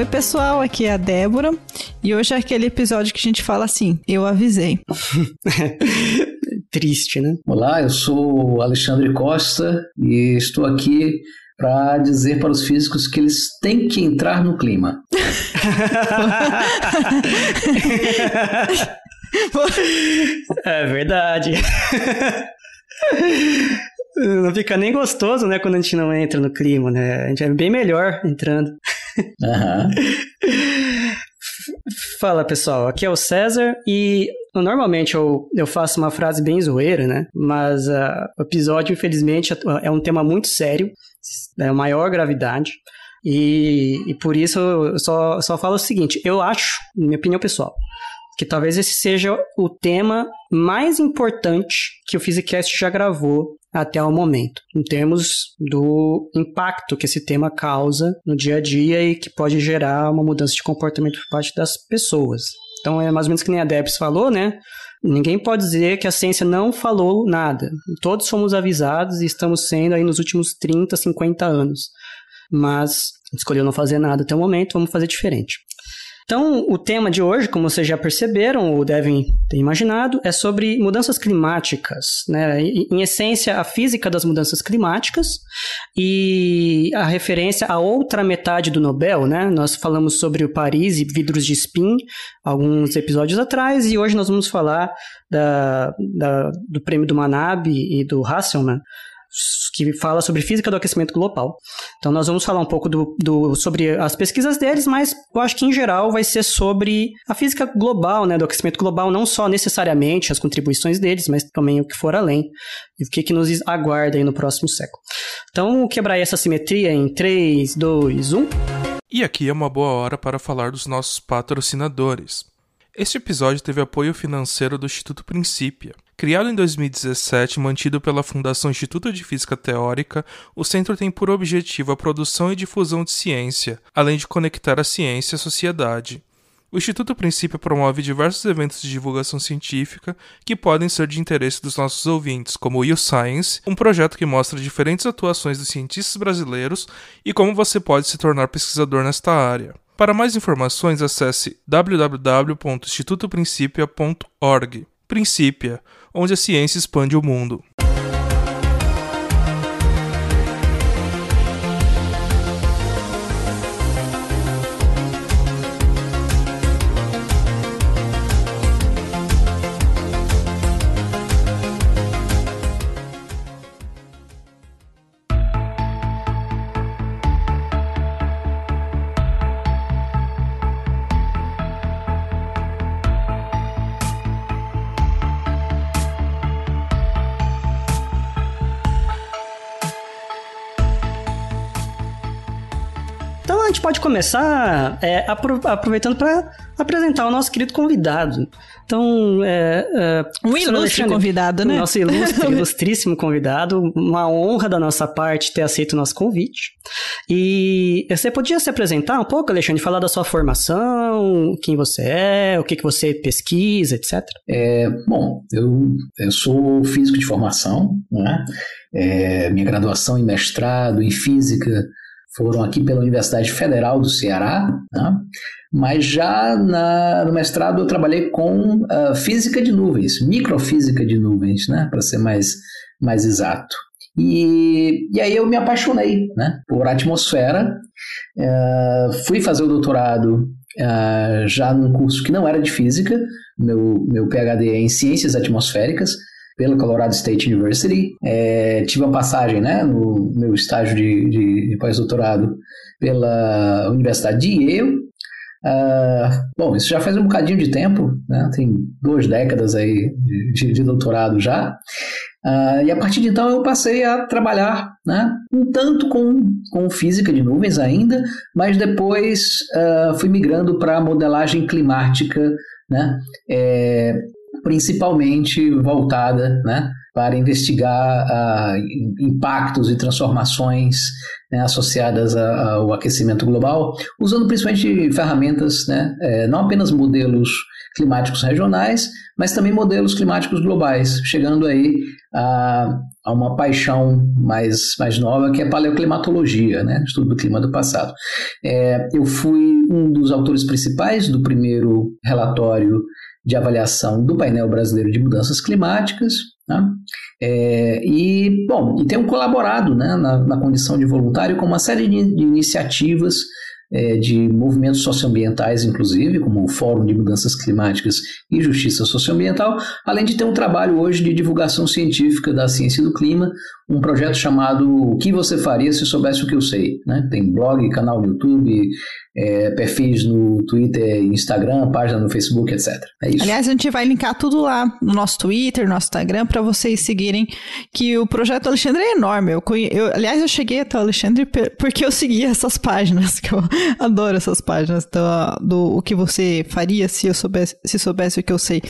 Oi, pessoal, aqui é a Débora e hoje é aquele episódio que a gente fala assim: eu avisei. Triste, né? Olá, eu sou Alexandre Costa e estou aqui para dizer para os físicos que eles têm que entrar no clima. é verdade. Não fica nem gostoso, né, quando a gente não entra no clima, né? A gente é bem melhor entrando. Fala pessoal, aqui é o César e normalmente eu, eu faço uma frase bem zoeira, né? Mas uh, o episódio, infelizmente, é um tema muito sério, é maior gravidade. E, e por isso eu só, só falo o seguinte: eu acho, minha opinião pessoal, que talvez esse seja o tema mais importante que o Physicast já gravou até o momento, em termos do impacto que esse tema causa no dia a dia e que pode gerar uma mudança de comportamento por parte das pessoas. Então é mais ou menos que nem a Debs falou, né? Ninguém pode dizer que a ciência não falou nada. Todos fomos avisados e estamos sendo aí nos últimos 30, 50 anos. Mas escolheu não fazer nada até o momento, vamos fazer diferente. Então, o tema de hoje, como vocês já perceberam ou devem ter imaginado, é sobre mudanças climáticas. Né? Em essência, a física das mudanças climáticas e a referência à outra metade do Nobel. Né? Nós falamos sobre o Paris e vidros de spin alguns episódios atrás e hoje nós vamos falar da, da, do prêmio do Manabe e do Hasselmann que fala sobre física do aquecimento global. Então nós vamos falar um pouco do, do, sobre as pesquisas deles, mas eu acho que em geral vai ser sobre a física global, né, do aquecimento global, não só necessariamente as contribuições deles, mas também o que for além e o que, que nos aguarda aí no próximo século. Então, quebrar essa simetria em 3, 2, 1. E aqui é uma boa hora para falar dos nossos patrocinadores. Este episódio teve apoio financeiro do Instituto Princípia. Criado em 2017 e mantido pela Fundação Instituto de Física Teórica, o centro tem por objetivo a produção e difusão de ciência, além de conectar a ciência à sociedade. O Instituto Princípio promove diversos eventos de divulgação científica que podem ser de interesse dos nossos ouvintes, como o YouScience, um projeto que mostra diferentes atuações dos cientistas brasileiros e como você pode se tornar pesquisador nesta área. Para mais informações, acesse www.institutoprincipia.org. Princípia, onde a ciência expande o mundo. Gente pode começar é, aproveitando para apresentar o nosso querido convidado. Então, é, é, um ilustre convidado, né? Nosso ilustre, ilustríssimo convidado. Uma honra da nossa parte ter aceito o nosso convite. E você podia se apresentar um pouco, Alexandre, falar da sua formação, quem você é, o que, que você pesquisa, etc. É, bom, eu, eu sou físico de formação, né? É, minha graduação em mestrado em física foram aqui pela Universidade Federal do Ceará, né? mas já na, no mestrado eu trabalhei com uh, física de nuvens, microfísica de nuvens, né? para ser mais, mais exato. E, e aí eu me apaixonei né? por atmosfera, uh, fui fazer o doutorado uh, já num curso que não era de física, meu, meu PhD é em ciências atmosféricas, pela Colorado State University. É, tive uma passagem né, no meu estágio de, de, de pós-doutorado pela Universidade de Yale. Uh, bom, isso já faz um bocadinho de tempo, né? tem duas décadas aí de, de doutorado já. Uh, e a partir de então eu passei a trabalhar né, um tanto com, com física de nuvens ainda, mas depois uh, fui migrando para modelagem climática, né, é, principalmente voltada né, para investigar uh, impactos e transformações né, associadas ao aquecimento global, usando principalmente ferramentas, né, é, não apenas modelos climáticos regionais, mas também modelos climáticos globais, chegando aí a, a uma paixão mais, mais nova que é a paleoclimatologia, né, estudo do clima do passado. É, eu fui um dos autores principais do primeiro relatório de avaliação do painel brasileiro de mudanças climáticas. Né? É, e, bom, e tenho colaborado né, na, na, condição de voluntário com uma série de, de iniciativas é, de movimentos socioambientais, inclusive, como o Fórum de Mudanças Climáticas e Justiça Socioambiental, além de ter um trabalho hoje de divulgação científica da ciência do clima, um projeto chamado O que você faria se soubesse o que eu sei. Né? Tem blog, canal no YouTube, é, perfis no Twitter, Instagram, página no Facebook, etc. É isso. Aliás, a gente vai linkar tudo lá no nosso Twitter, no nosso Instagram, para vocês seguirem, que o projeto Alexandre é enorme. Eu, eu, aliás, eu cheguei até o Alexandre porque eu segui essas páginas, que eu adoro essas páginas do, do o que você faria se eu soubesse, se soubesse o que eu sei.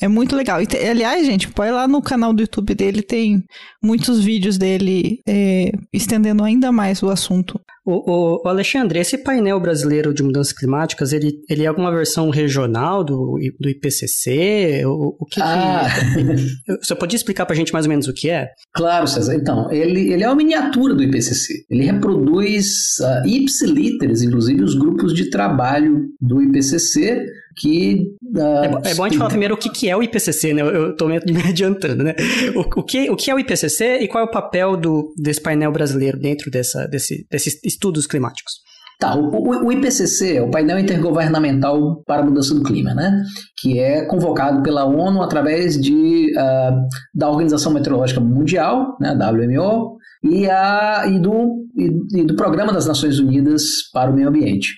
É muito legal. E, aliás, gente, põe lá no canal do YouTube dele, tem muitos vídeos dele é, estendendo ainda mais o assunto. O, o, Alexandre, esse painel brasileiro de mudanças climáticas, ele, ele é alguma versão regional do, do IPCC? O, o que, ah. que... Você podia explicar para a gente mais ou menos o que é? Claro, César. Então, ele, ele é uma miniatura do IPCC. Ele reproduz uh, ipsilíteres, inclusive os grupos de trabalho do IPCC, que... Uh, é, é, bom a gente falar primeiro o que, que é o IPCC, né? Eu estou me adiantando, né? O, o, que, o que é o IPCC e qual é o papel do, desse painel brasileiro dentro dessa, desse, desse estudos climáticos. Tá, o, o, IPCC é o painel intergovernamental para a mudança do clima, né? Que é convocado pela ONU através de, uh, da Organização Meteorológica Mundial, né, WMO, e, a, e, do, e, e do Programa das Nações Unidas para o Meio Ambiente.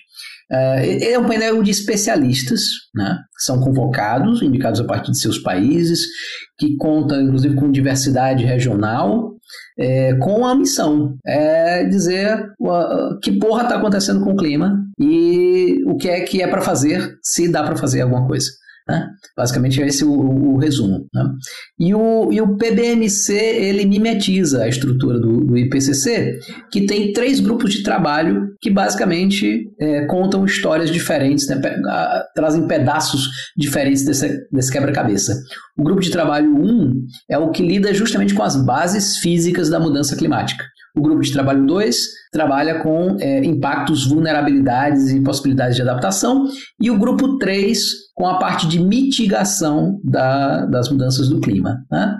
Uh, é um painel de especialistas, né? são convocados, indicados a partir de seus países, que conta inclusive com diversidade regional, é, com a missão, é dizer uh, que porra está acontecendo com o clima e o que é que é para fazer, se dá para fazer alguma coisa. Né? Basicamente esse é o, o resumo. Né? E, o, e o PBMC ele mimetiza a estrutura do, do IPCC, que tem três grupos de trabalho que basicamente é, contam histórias diferentes, né? trazem pedaços diferentes desse, desse quebra-cabeça. O grupo de trabalho 1 é o que lida justamente com as bases físicas da mudança climática. O grupo de trabalho 2 trabalha com é, impactos, vulnerabilidades e possibilidades de adaptação. E o grupo 3 com a parte de mitigação da, das mudanças do clima. Né?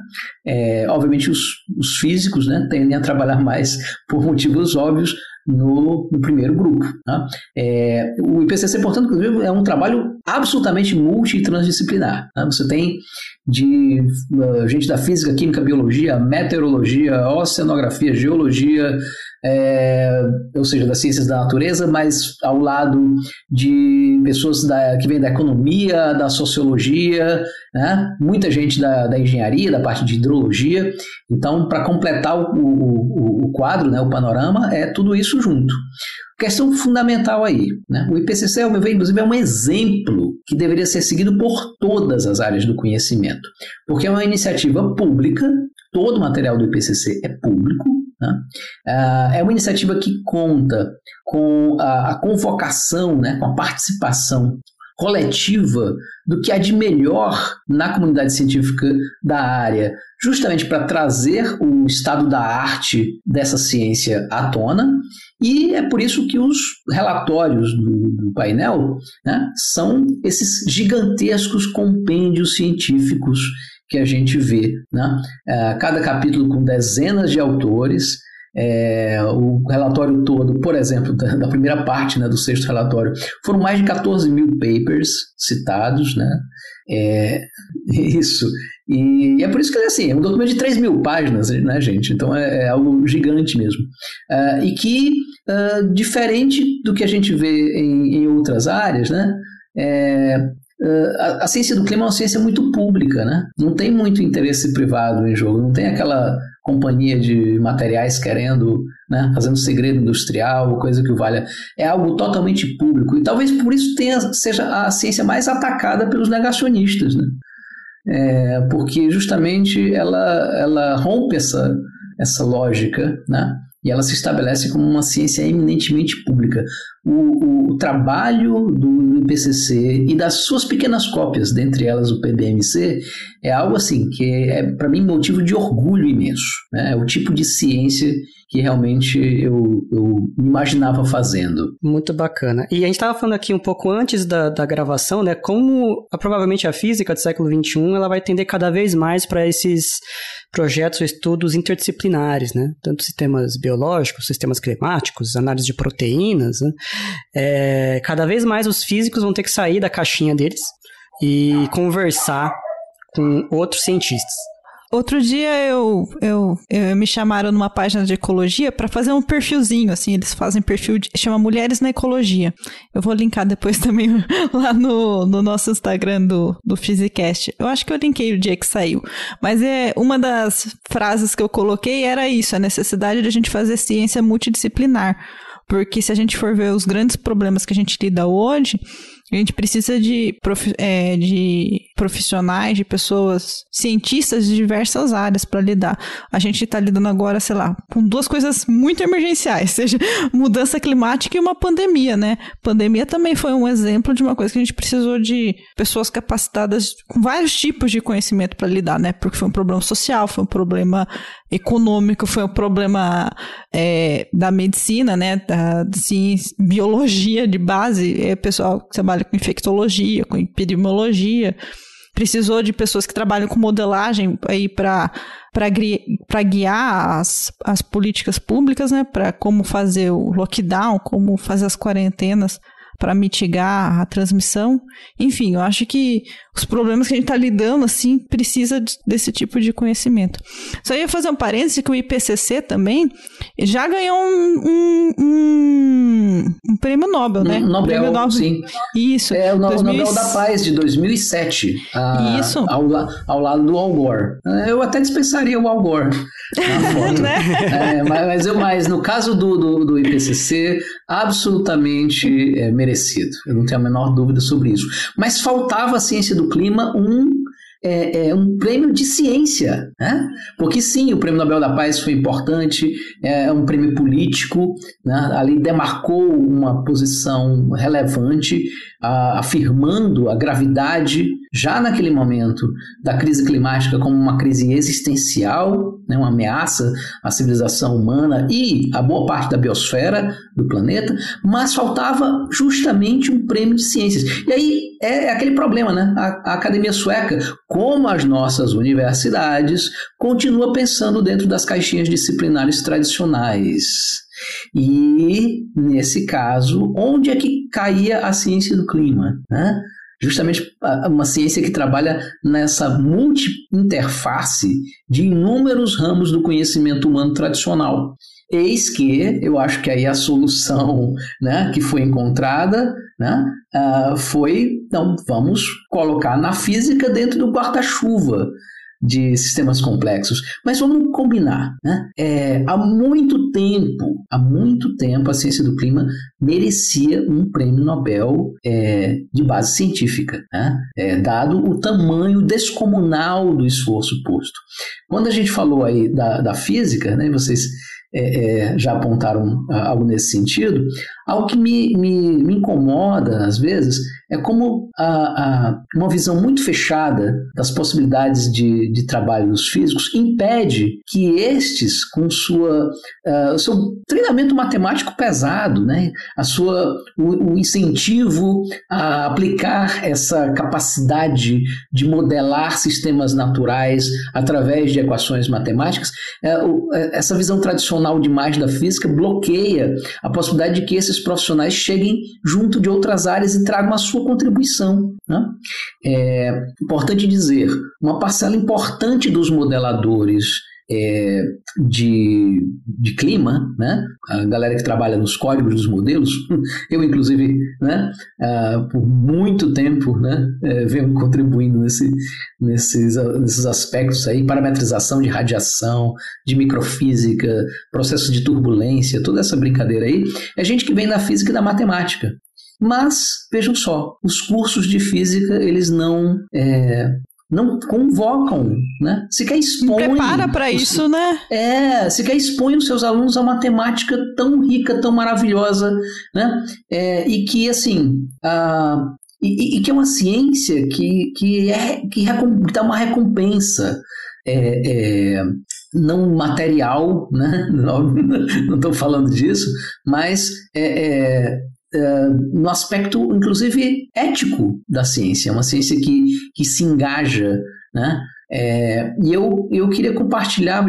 É, obviamente, os, os físicos né, tendem a trabalhar mais por motivos óbvios, no, no primeiro grupo. Tá? É, o IPCC, portanto, é um trabalho absolutamente multi transdisciplinar. Tá? Você tem de uh, gente da física, química, biologia, meteorologia, oceanografia, geologia, é, ou seja, das ciências da natureza, mas ao lado de pessoas da, que vêm da economia, da sociologia, né? muita gente da, da engenharia, da parte de hidrologia. Então, para completar o, o, o, quadro, né, o panorama, é tudo isso junto. Questão fundamental aí, né? o IPCC, ao meu ver, inclusive, é um exemplo que deveria ser seguido por todas as áreas do conhecimento, porque é uma iniciativa pública, todo o material do IPCC é público, né? Ah, é uma iniciativa que conta com a, convocação, né, com a participação coletiva do que há de melhor na comunidade científica da área, justamente para trazer o estado da arte dessa ciência à tona. E é por isso que os relatórios do, do painel né, são esses gigantescos compêndios científicos que a gente vê. Né? É, cada capítulo com dezenas de autores. É, o relatório todo, por exemplo, da, da primeira parte né, do sexto relatório, foram mais de 14 mil papers citados, né? É, isso. E, e, é por isso que ele é assim, é um documento de 3 mil páginas, né, gente? Então é, é algo gigante mesmo. Uh, e que, uh, diferente do que a gente vê em, em outras áreas, né? É, a, a, ciência do clima é uma ciência muito pública, né? Não tem muito interesse privado em jogo, não tem aquela companhia de materiais querendo, né, fazendo segredo industrial, coisa que o valha. É algo totalmente público. E talvez por isso tenha, seja a ciência mais atacada pelos negacionistas, né? é, porque justamente ela, ela rompe essa, essa lógica, né? e ela se estabelece como uma ciência eminentemente pública. O, o, trabalho do IPCC e das suas pequenas cópias, dentre elas o PBMC, é algo assim que é, para mim, motivo de orgulho imenso. Né? É o tipo de ciência que realmente eu, eu imaginava fazendo. Muito bacana. E a gente estava falando aqui um pouco antes da, da gravação, né? Como a, provavelmente a física do século XXI ela vai tender cada vez mais para esses projetos ou estudos interdisciplinares, né? Tanto sistemas biológicos, sistemas climáticos, análise de proteínas. Né? É, cada vez mais os físicos vão ter que sair da caixinha deles e conversar com outros cientistas. Outro dia eu, eu, eu, me chamaram numa página de ecologia para fazer um perfilzinho, assim, eles fazem perfil, de, chama Mulheres na Ecologia. Eu vou linkar depois também lá no, no nosso Instagram do, do Physicast. Eu acho que eu linkei o dia que saiu. Mas é uma das frases que eu coloquei era isso, a necessidade de a gente fazer ciência multidisciplinar. Porque se a gente for ver os grandes problemas que a gente lida hoje, a gente precisa de, prof, é, de profissionais, de pessoas, cientistas de diversas áreas para lidar. A gente está lidando agora, sei lá, com duas coisas muito emergenciais, seja mudança climática e uma pandemia, né? Pandemia também foi um exemplo de uma coisa que a gente precisou de pessoas capacitadas com vários tipos de conhecimento para lidar, né? Porque foi um problema social, foi um problema econômico, foi um problema é, da medicina, né? Da ciência, biologia de base, é pessoal que trabalha trabalha com infectologia, com epidemiologia, precisou de pessoas que trabalham com modelagem aí para para guiar as, as políticas públicas, né, para como fazer o lockdown, como fazer as quarentenas para mitigar a transmissão. Enfim, eu acho que os problemas que a gente está lidando, assim, precisa desse tipo de conhecimento. Só ia fazer um parêntese que o IPCC também já ganhou um, um, um, um prêmio Nobel, né? Um Nobel, prêmio Nobel, sim. Isso. É o 2000... Nobel da Paz de 2007. A, Isso. Ao, ao lado do Al Gore. Eu até dispensaria o Al Gore né? é, mas, mas, eu, mas no caso do, do, do IPCC, absolutamente é, merecido. Eu não tenho a menor dúvida sobre isso. Mas faltava a ciência do clima um é, é, um prêmio de ciência, né? Porque sim, o Prêmio Nobel da Paz foi importante, é um prêmio político, né? ali demarcou uma posição relevante, afirmando a gravidade já naquele momento da crise climática como uma crise existencial, né? uma ameaça à civilização humana e à boa parte da biosfera do planeta, mas faltava justamente um prêmio de ciências. E aí é, é aquele problema, né? A, a academia sueca como as nossas universidades, continua pensando dentro das caixinhas disciplinares tradicionais. E, nesse caso, onde é que caía a ciência do clima? Né? Justamente uma ciência que trabalha nessa multi-interface de inúmeros ramos do conhecimento humano tradicional. Eis que eu acho que aí a solução né, que foi encontrada né, uh, foi, então, vamos colocar na física dentro do guarda-chuva de sistemas complexos. Mas vamos combinar, né? É, há muito tempo, há muito tempo, a ciência do clima merecia um prêmio Nobel é, de base científica, né? É, dado o tamanho descomunal do esforço posto. Quando a gente falou aí da, da física, né? Vocês é, é, já apontaram algo nesse sentido. Algo que me, me, me incomoda, às vezes, é como a, a, uma visão muito fechada das possibilidades de, de trabalho dos físicos impede que estes, com sua, uh, o seu treinamento matemático pesado, né, a sua, o, o incentivo a aplicar essa capacidade de modelar sistemas naturais através de equações matemáticas, uh, essa visão tradicional demais da física bloqueia a possibilidade de que esses profissionais cheguem junto de outras áreas e tragam a sua contribuição. Né? É importante dizer, uma parcela importante dos modeladores é, de, de clima, né? a galera que trabalha nos códigos dos modelos, eu inclusive, né? Uh, por muito tempo, né? É, venho contribuindo nesse, nesses, nesses aspectos aí, parametrização de radiação, de microfísica, processo de turbulência, toda essa brincadeira aí, é gente que vem da física e da matemática. Mas, vejam só, os cursos de física, eles não é, não convocam, né? Se quer expõe. Prepara para isso, né? É, se quer expõe os seus alunos a uma temática tão rica, tão maravilhosa, né? É, e que assim, a, e, e, que é uma ciência que que é que, que dá uma recompensa. É, é, não material, né? não estou falando disso, mas é, é, no aspecto, inclusive, ético da ciência, é uma ciência que, que se engaja, né? É, e eu, eu queria compartilhar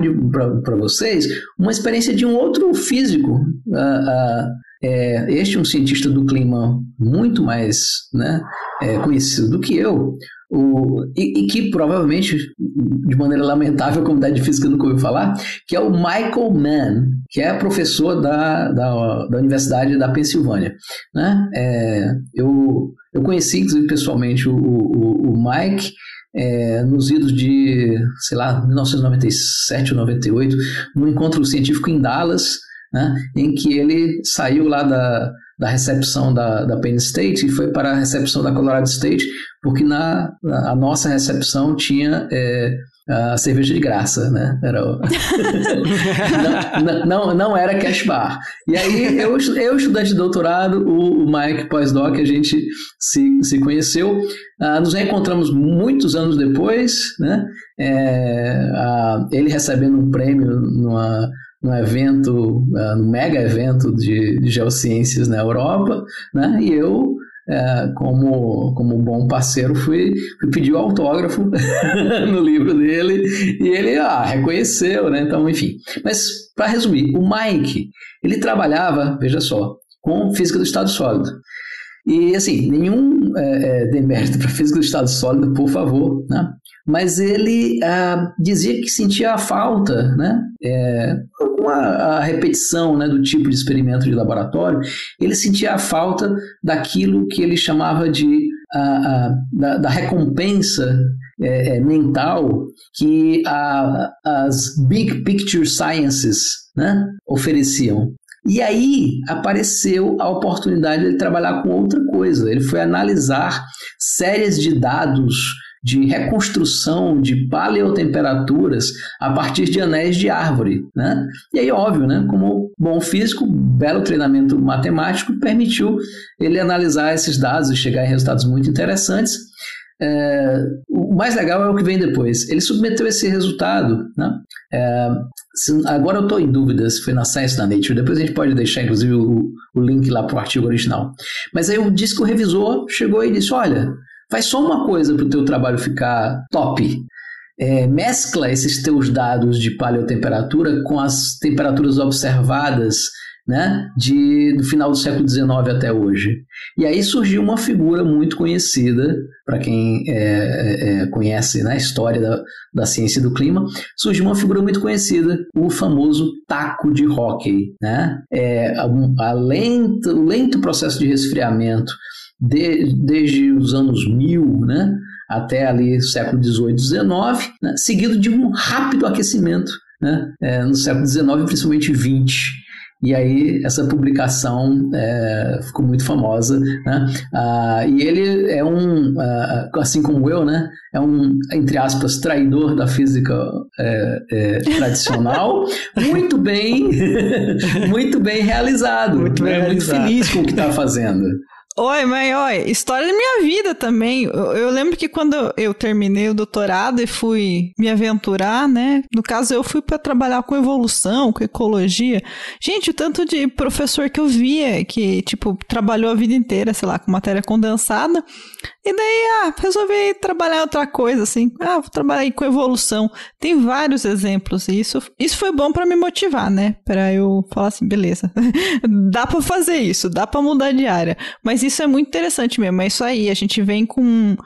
para vocês uma experiência de um outro físico, uh, uh, é, este é um cientista do clima muito mais né, é, conhecido do que eu, o, e, e, que provavelmente, de maneira lamentável, a comunidade de física nunca ouviu falar, que é o Michael Mann, que é professor da, da, da Universidade da Pensilvânia. Né? É, eu, eu conheci, inclusive, pessoalmente o, o, o Mike é, nos idos de, sei lá, 1997 ou 98, num encontro científico em Dallas, né, em que ele saiu lá da, da recepção da, da Penn State e foi para a recepção da Colorado State, porque na, a nossa recepção tinha é, a cerveja de graça, né? Era o... não, não, não, era cash bar. E aí eu, eu estudante de doutorado, o, Mike pós-doc, a gente se, se conheceu, uh, nos reencontramos muitos anos depois, né? É, ele recebendo um prêmio numa no evento, uh, no mega evento de, de geociências na Europa, né? E eu é, como, como bom parceiro, fui, fui pedir o autógrafo no livro dele e ele ah, reconheceu, né? Então, enfim. Mas, para resumir, o Mike, ele trabalhava, veja só, com física do estado sólido. E, assim, nenhum é, é, demérito para física do estado sólido, por favor, né? Mas ele ah, dizia que sentia a falta, né? É, com a, a, repetição né, do tipo de experimento de laboratório, ele sentia a falta daquilo que ele chamava de a, a, da, da, recompensa é, é, mental que a, as big picture sciences né, ofereciam. E aí apareceu a oportunidade de ele trabalhar com outra coisa. Ele foi analisar séries de dados de reconstrução de paleotemperaturas a partir de anéis de árvore. Né? E aí, óbvio, né, como bom físico, belo treinamento matemático permitiu ele analisar esses dados e chegar em resultados muito interessantes. É, o mais legal é o que vem depois. Ele submeteu esse resultado. Né? É, se, agora eu estou em dúvida se foi na Science da Nature. Depois a gente pode deixar, inclusive, o, o link lá para o artigo original. Mas aí o disco revisor chegou e disse: Olha, faz só uma coisa para o teu trabalho ficar top. É, mescla esses teus dados de paleotemperatura com as temperaturas observadas né, de, do final do século XIX até hoje. E aí surgiu uma figura muito conhecida, para quem é, é, é, conhece né, a história da, da ciência do clima, surgiu uma figura muito conhecida, o famoso taco de hockey. Né? É, a, a lenta, o lento processo de resfriamento de, desde os anos 1000, né, até ali século 18, 19, né, seguido de um rápido aquecimento né, é, no século 19 principalmente 20. E aí essa publicação é, ficou muito famosa, né? Ah, e ele é um, ah, assim como eu, né? É um, entre aspas, traidor da física é, é, tradicional, muito bem, muito bem realizado, muito, bem realizado. muito feliz com o que está fazendo. Oi, mãe, oi. História da minha vida também. Eu, eu, lembro que quando eu terminei o doutorado e fui me aventurar, né? No caso, eu fui para trabalhar com evolução, com ecologia. Gente, o tanto de professor que eu via que, tipo, trabalhou a vida inteira, sei lá, com matéria condensada. E daí, ah, resolvi trabalhar outra coisa, assim. Ah, vou trabalhar com evolução. Tem vários exemplos. E isso, isso foi bom para me motivar, né? Para eu falar assim, beleza. dá para fazer isso, dá para mudar de área. Mas isso é muito interessante mesmo. É isso aí. A gente vem com.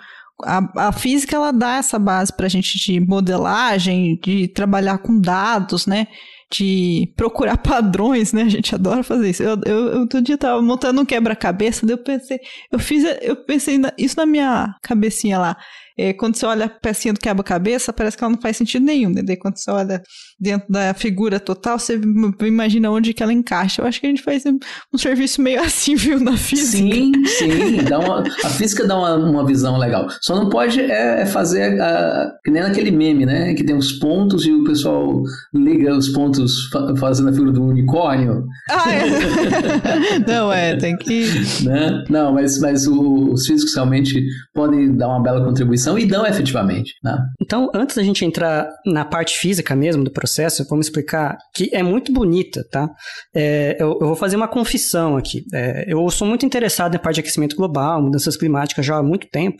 A, a física ela dá essa base para a gente de modelagem, de trabalhar com dados, né? De procurar padrões, né? A gente adora fazer isso. Eu, eu, outro dia tava montando um quebra-cabeça, daí eu pensei, eu fiz, eu pensei isso na minha cabecinha lá. é, quando você olha a pecinha do quebra-cabeça, parece que ela não faz sentido nenhum, né? Daí quando você olha dentro da figura total, você imagina onde que ela encaixa. Eu acho que a gente faz um serviço meio assim, viu, na física. Sim, sim. Dá uma, a física dá uma, uma visão legal. Só não pode é, é fazer a, que nem naquele meme, né? Que tem os pontos e o pessoal liga os pontos fazendo a figura do unicórnio. Ah, é. não, é, tem que. Né? Não, mas, mas o, os físicos realmente podem dar uma bela contribuição e dão efetivamente. Né? Então, antes da gente entrar na parte física mesmo do processo, vamos explicar que é muito bonita, tá? É, eu, eu, vou fazer uma confissão aqui. É, eu sou muito interessado na parte de aquecimento global, mudanças climáticas já há muito tempo,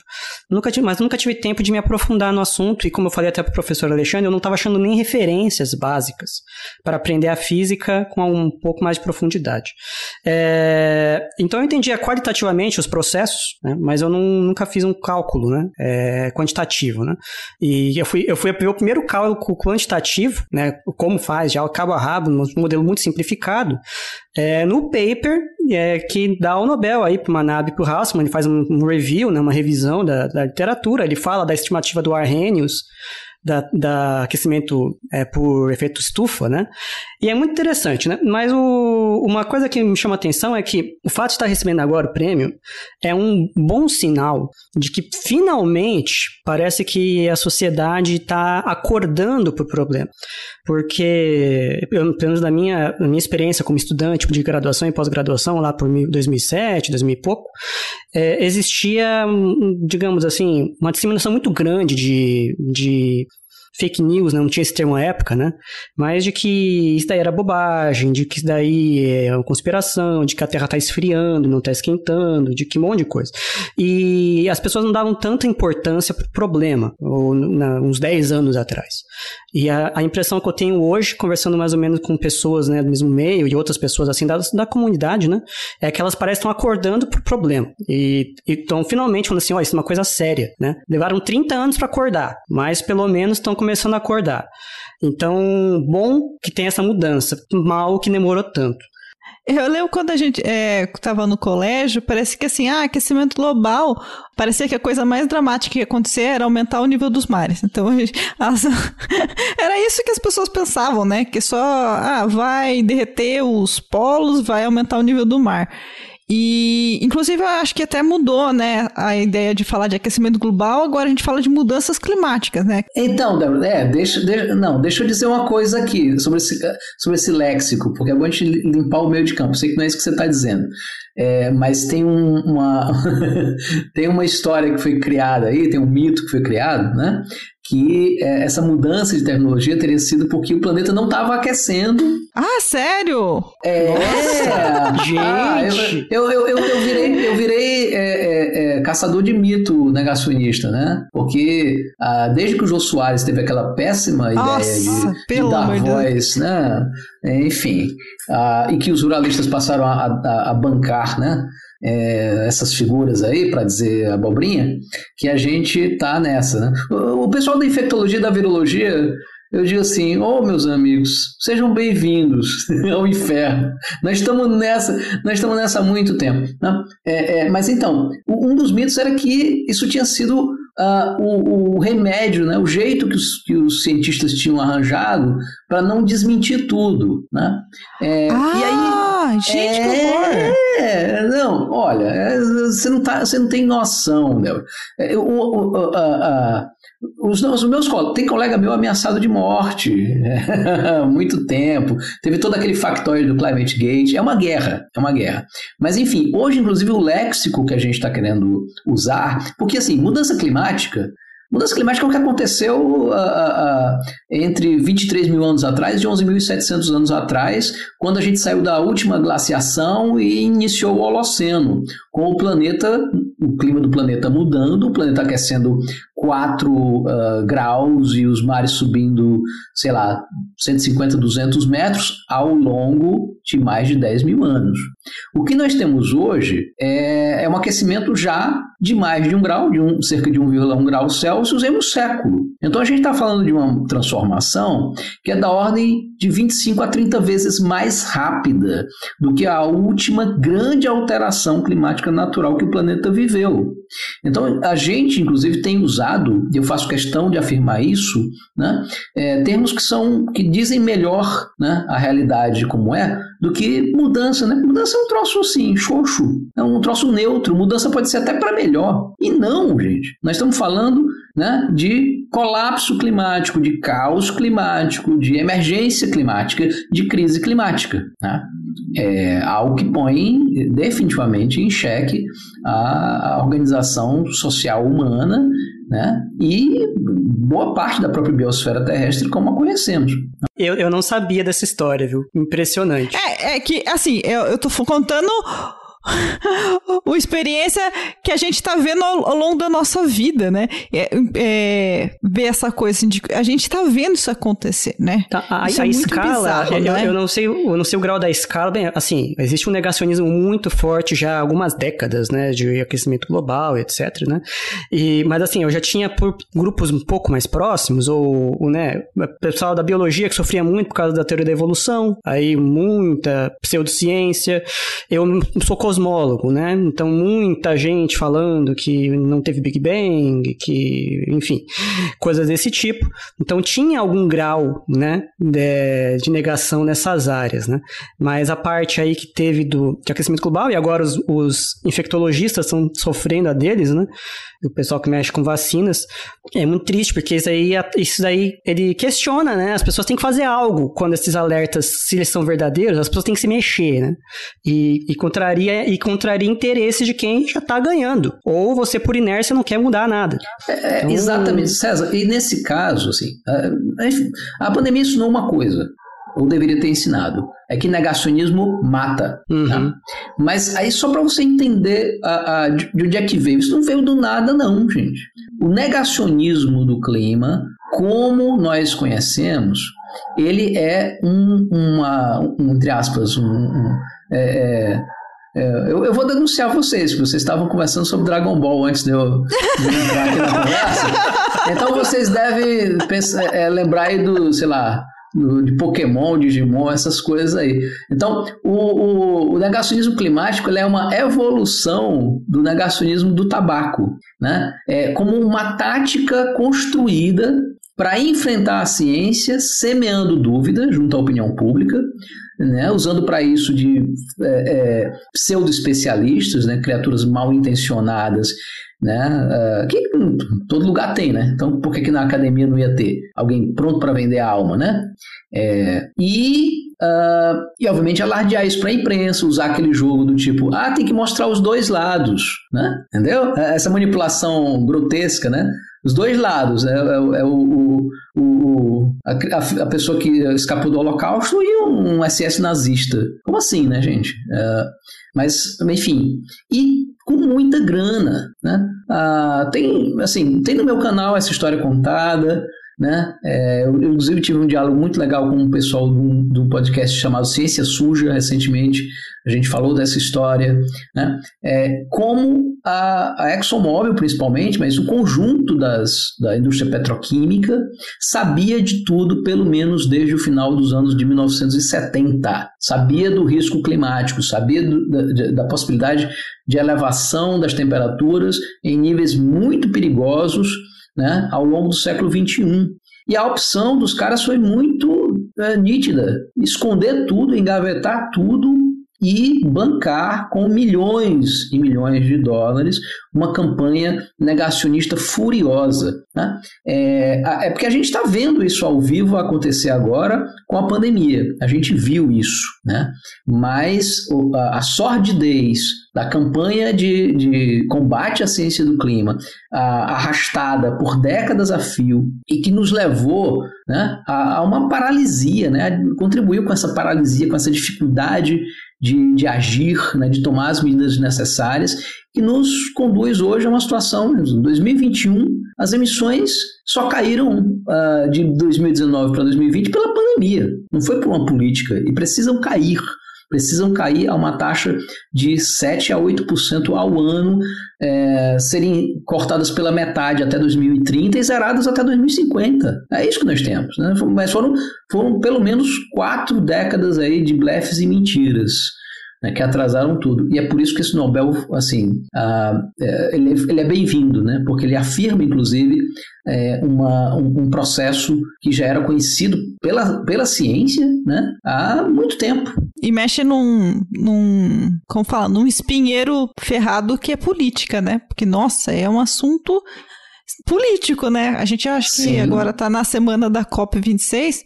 nunca tive, mas nunca tive tempo de me aprofundar no assunto e como eu falei até para o professor Alexandre, eu não estava achando nem referências básicas para aprender a física com um pouco mais de profundidade. É, então eu entendia qualitativamente os processos, né, mas eu não, nunca fiz um cálculo né, é, quantitativo. Né, e eu fui, eu fui o primeiro cálculo quantitativo, né, como faz, já cabo a rabo, um modelo muito simplificado, é, no paper é, que dá o Nobel aí para o Manab e para o Hausmann, ele faz um, um review, né, uma revisão da, da literatura, ele fala da estimativa do Arrhenius, da, da aquecimento é, por efeito estufa, né? E é muito interessante, né? Mas o, uma coisa que me chama atenção é que o fato de estar recebendo agora o prêmio é um bom sinal de que finalmente parece que a sociedade está acordando para o problema. Porque, pelo menos na minha, na minha experiência como estudante de graduação e pós-graduação, lá por 2007, 2000 e pouco, é, existia, digamos assim, uma disseminação muito grande de, de fake news, né? não tinha esse termo à época, né? Mas de que isso daí era bobagem, de que isso daí é uma conspiração, de que a Terra está esfriando, não está esquentando, de que um monte de coisa. E as pessoas não davam tanta importância para o problema, ou, na, uns 10 anos atrás. E a, a, impressão que eu tenho hoje, conversando mais ou menos com pessoas né, do mesmo meio e outras pessoas assim da, da comunidade, né? É que elas parecem estar acordando pro problema. E estão finalmente falando assim, ó, oh, isso é uma coisa séria, né? Levaram 30 anos para acordar, mas pelo menos estão começando a acordar. Então, bom que tem essa mudança, mal que demorou tanto. Eu lembro quando a gente estava é, no colégio, parece que assim, ah, aquecimento global, parecia que a coisa mais dramática que ia acontecer era aumentar o nível dos mares. Então, as, era isso que as pessoas pensavam, né? Que só, ah, vai derreter os polos, vai aumentar o nível do mar. E, inclusive, eu acho que até mudou, né, a ideia de falar de aquecimento global, agora a gente fala de mudanças climáticas, né? Então, é, deixa, deixa, não, deixa eu dizer uma coisa aqui sobre esse, sobre esse léxico, porque é bom a gente limpar o meio de campo. Sei que não é isso que você está dizendo. É, mas tem um, uma tem uma história que foi criada aí, tem um mito que foi criado, né? Que é, essa mudança de tecnologia teria sido porque o planeta não estava aquecendo. Ah, sério? É, Nossa, gente! Ah, eu, eu, eu, eu, virei, eu virei é, é, é, caçador de mito negacionista, né? Porque ah, desde que o Jô Soares teve aquela péssima Nossa, ideia de, de dar voz, né? Enfim, ah, e que os ruralistas passaram a, a, a bancar, né? É, essas figuras aí, para dizer abobrinha, que a gente tá nessa. Né? O, o pessoal da infectologia e da virologia eu digo assim: ô oh, meus amigos, sejam bem-vindos ao inferno. Nós estamos nessa, nós estamos nessa há muito tempo. Né? É, é, mas então, um dos mitos era que isso tinha sido uh, o, o, remédio, né? o jeito que os, que os cientistas tinham arranjado para não desmentir tudo. Né? É, ah, e aí, gente, é, que horror! É, não, olha, é, você não, tá, você não tem noção, né? Eu, o, o, a, os, os, meus tem colega meu ameaçado de morte há muito tempo. Teve todo aquele factório do Climate Gate. É uma guerra, é uma guerra. Mas enfim, hoje, inclusive, o léxico que a gente está querendo usar, porque assim, mudança climática Mudança climática é o que aconteceu uh, uh, entre 23 mil anos atrás e 11.700 anos atrás, quando a gente saiu da última glaciação e iniciou o Holoceno, com o planeta, o clima do planeta mudando, o planeta aquecendo 4 uh, graus e os mares subindo, sei lá, 150, 200 metros ao longo de mais de 10 mil anos. O que nós temos hoje é, é um aquecimento já de mais de um grau, de um, cerca de 1,1 grau Celsius em um século. Então a gente está falando de uma transformação que é da ordem de 25 a 30 vezes mais rápida do que a última grande alteração climática natural que o planeta viveu. Então a gente, inclusive, tem usado e eu faço questão de afirmar isso, né, é, termos que são que dizem melhor né, a realidade como é do que mudança. Né? Mudança é um troço assim, xoxo, é um troço neutro. Mudança pode ser até para melhor. E não, gente. Nós estamos falando né, de colapso climático, de caos climático, de emergência climática, de crise climática. Né? É algo que põe definitivamente em xeque a organização social humana né? e boa parte da própria biosfera terrestre como a conhecemos. Eu, eu não sabia dessa história, viu? Impressionante. É, é que, assim, eu, eu tô contando uma experiência que a gente está vendo ao, ao, longo da nossa vida, né? É, é, ver essa coisa assim, de, a gente está vendo isso acontecer, né? Tá, a, a é escala, bizarro, eu, né? eu, não sei, eu não sei o grau da escala, bem, assim, existe um negacionismo muito forte já há algumas décadas, né, de aquecimento global, etc, né? E, mas assim, eu já tinha por grupos um pouco mais próximos, ou, ou né, pessoal da biologia que sofria muito por causa da teoria da evolução, aí muita pseudociência. Eu sou cosmólogo, né? Então, muita gente falando que não teve Big Bang, que, enfim, coisas desse tipo. Então, tinha algum grau, né, de, de negação nessas áreas, né? Mas a parte aí que teve do, de aquecimento global, e agora os, os infectologistas estão sofrendo a deles, né? O pessoal que mexe com vacinas, é muito triste, porque isso aí, isso daí ele questiona, né? As pessoas têm que fazer algo quando esses alertas, se eles são verdadeiros, as pessoas têm que se mexer, né? E, e contraria e contraria interesse de quem já está ganhando. Ou você, por inércia, não quer mudar nada. É, então... Exatamente, César. E nesse caso, assim, a, a pandemia ensinou uma coisa ou deveria ter ensinado, é que negacionismo mata. Uhum. Tá? Mas aí só para você entender a, a, de, de onde é que veio, isso não veio do nada não, gente. O negacionismo do clima, como nós conhecemos, ele é um, uma, um, entre aspas, um, um é, é, é, eu, eu, vou denunciar vocês, porque vocês estavam conversando sobre Dragon Ball antes de eu, entrar aqui na conversa. Então vocês devem pensar, é, lembrar aí do, sei lá, de Pokémon, Digimon, essas coisas aí. Então, o, o, o negacionismo climático é uma evolução do negacionismo do tabaco, né? É como uma tática construída para enfrentar a ciência, semeando dúvida junto à opinião pública, né, usando para isso de é, é, pseudo-especialistas, né, criaturas mal intencionadas, né, uh, que em todo lugar tem, né? Então, por que, que na academia não ia ter alguém pronto para vender a alma, né? É, e Uh, e, obviamente, alardear isso para a imprensa, usar aquele jogo do tipo, ah, tem que mostrar os dois lados, né? Entendeu? Essa manipulação grotesca, né? Os dois lados, né? É, é o, o, o a, a, pessoa que escapou do Holocausto e um SS nazista. Como assim, né, gente? É, mas, enfim. E com muita grana, né? Ah, tem, assim, tem no meu canal essa história contada, né? É, eu, inclusive, tive um diálogo muito legal com o pessoal de um podcast chamado Ciência Suja, recentemente. A gente falou dessa história. Né? É, como a, a ExxonMobil, principalmente, mas o conjunto das, da indústria petroquímica, sabia de tudo, pelo menos desde o final dos anos de 1970. Sabia do risco climático, sabia do, da, da possibilidade de elevação das temperaturas em níveis muito perigosos né, ao longo do século XXI. E a opção dos caras foi muito é, nítida: esconder tudo, engavetar tudo e bancar com milhões e milhões de dólares uma campanha negacionista furiosa. Né? É, é porque a gente está vendo isso ao vivo acontecer agora com a pandemia. A gente viu isso. Né? Mas a, sordidez da campanha de, de combate à ciência do clima, a, arrastada por décadas a fio e que nos levou né, a, a uma paralisia, né? contribuiu com essa paralisia, com essa dificuldade de, de agir, né, de tomar as medidas necessárias, que nos conduz hoje a uma situação, em 2021, as emissões só caíram uh, de 2019 para 2020 pela pandemia, não foi por uma política, e precisam cair precisam cair a uma taxa de 7 a 8% ao ano, é, serem cortadas pela metade até 2030 e zeradas até 2050. É isso que nós temos. Né? Mas foram, foram pelo menos quatro décadas aí de blefes e mentiras. Né, que atrasaram tudo. E é por isso que esse Nobel, assim, uh, ele, ele é bem-vindo, né, porque ele afirma, inclusive, é, uma, um, um, processo que já era conhecido pela, pela ciência né, há muito tempo. E mexe num, num, como fala, num espinheiro ferrado que é política, né? Porque, nossa, é um assunto político, né? A gente acha que Sim. agora está na semana da COP26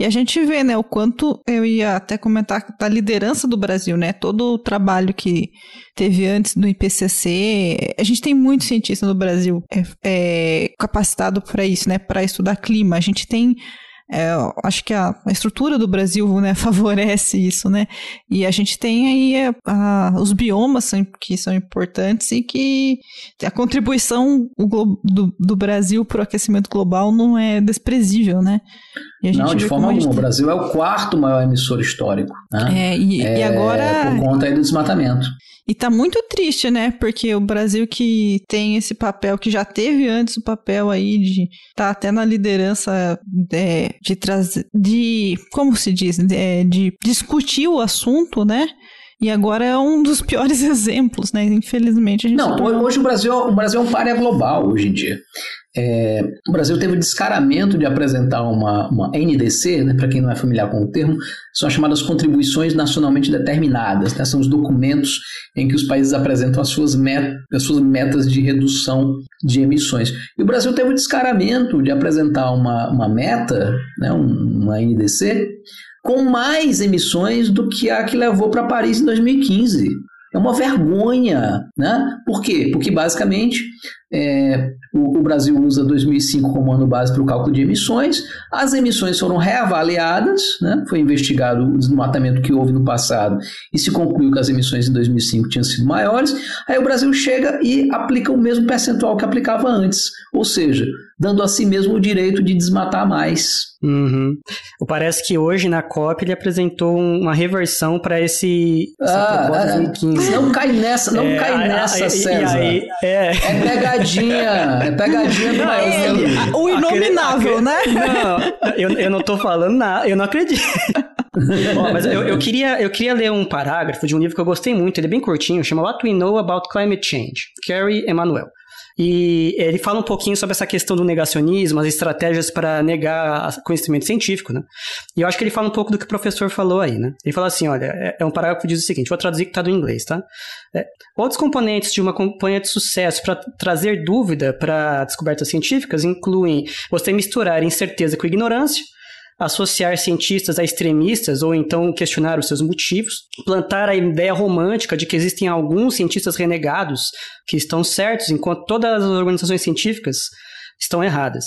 e a gente vê, né, o quanto eu ia até comentar da liderança do Brasil, né? Todo o trabalho que teve antes do IPCC. A gente tem muito cientista no Brasil é, é capacitado para isso, né? Para estudar clima. A gente tem é, acho que a, a, estrutura do Brasil né, favorece isso, né? E a gente tem aí a, é, a, os biomas que são importantes e que a contribuição do, do Brasil para o aquecimento global não é desprezível, né? Não, de forma alguma. O Brasil é o quarto maior emissor histórico. Né? É, e, é, e agora. Por conta aí do desmatamento. E tá muito triste, né? Porque o Brasil que tem esse papel, que já teve antes o papel aí de tá até na liderança é, de trazer, de, como se diz, de, é, de discutir o assunto, né? E agora é um dos piores exemplos, né? Infelizmente a gente Não, hoje o Brasil, o Brasil é um párea global hoje em dia. É, o Brasil teve o descaramento de apresentar uma, uma NDC, né, para quem não é familiar com o termo, são as chamadas contribuições nacionalmente determinadas. Né, são os documentos em que os países apresentam as suas, met as suas metas de redução de emissões. E o Brasil teve o descaramento de apresentar uma, uma meta, né, uma NDC, com mais emissões do que a que levou para Paris em 2015. É uma vergonha, né? Por quê? Porque basicamente é, o, o, Brasil usa 2005 como ano base para o cálculo de emissões. As emissões foram reavaliadas, né? foi investigado o desmatamento que houve no passado e se concluiu que as emissões em 2005 tinham sido maiores. Aí o Brasil chega e aplica o mesmo percentual que aplicava antes, ou seja, dando a si mesmo o direito de desmatar mais. Uhum. Parece que hoje na COP ele apresentou uma reversão para esse ah, 2015. Não cai nessa, não é, cai nessa, César. Aí, é. é pegadinha, é pegadinha do não, ele, O inominável, né? Não, eu, eu não tô falando nada, eu não acredito. mas eu, eu, queria, eu queria ler um parágrafo de um livro que eu gostei muito, ele é bem curtinho, chama What We Know About Climate Change, Carrie Emanuel. E ele fala um pouquinho sobre essa questão do negacionismo, as estratégias para negar conhecimento científico, né? E eu acho que ele fala um pouco do que o professor falou aí, né? Ele fala assim, olha, é, é um parágrafo que diz o seguinte, vou traduzir que está do inglês, tá? É, outros componentes de uma campanha de sucesso para trazer dúvida para descobertas científicas incluem você misturar incerteza com ignorância, associar cientistas a extremistas ou então questionar os seus motivos, plantar a ideia romântica de que existem alguns cientistas renegados que estão certos, enquanto todas as organizações científicas estão erradas.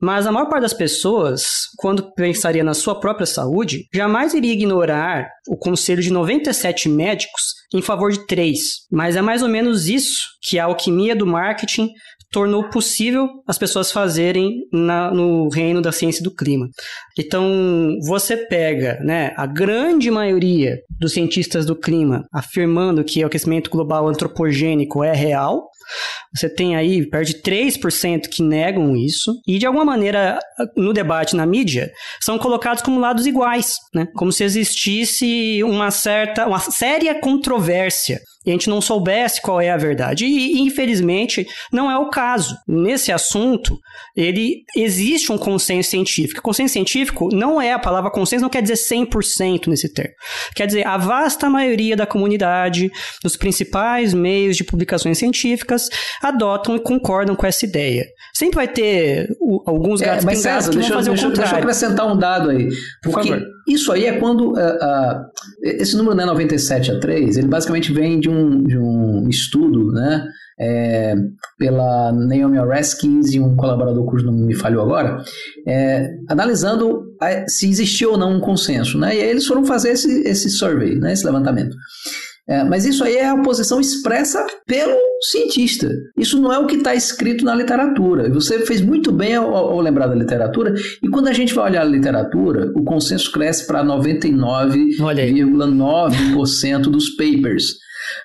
Mas a maior parte das pessoas, quando pensaria na sua própria saúde, jamais iria ignorar o conselho de 97 médicos em favor de três. Mas é mais ou menos isso que a alquimia do marketing tornou possível as pessoas fazerem na, no reino da ciência do clima. Então, você pega né, a grande maioria dos cientistas do clima afirmando que o aquecimento global antropogênico é real, você tem aí perto de 3% que negam isso, e de alguma maneira, no debate na mídia, são colocados como lados iguais, né? Como se existisse uma certa, uma séria controvérsia e a gente não soubesse qual é a verdade. E, infelizmente, não é o caso. Nesse assunto, ele existe um consenso científico. Consenso científico não é a palavra consenso, não quer dizer 100% nesse termo. Quer dizer, a vasta maioria da comunidade, dos principais meios de publicações científicas, adotam e concordam com essa ideia. Sempre vai ter o, alguns é, gatos é, pingados que vão fazer deixa, o contrário. Deixa eu acrescentar um dado aí. Porque Por isso aí é quando... Uh, uh, esse número não é 97 a 3, ele basicamente vem de um, de um estudo, né? É, pela Naomi Oreskes e um colaborador cujo nome me falhou agora, é, analisando a, se existiu ou não um consenso. Né? E aí eles foram fazer esse, esse survey, né? esse levantamento. É, mas isso aí é a posição expressa pelo cientista. Isso não é o que está escrito na literatura. Você fez muito bem ao, ao, lembrar da literatura. E quando a gente vai olhar a literatura, o consenso cresce para 99,9% dos papers.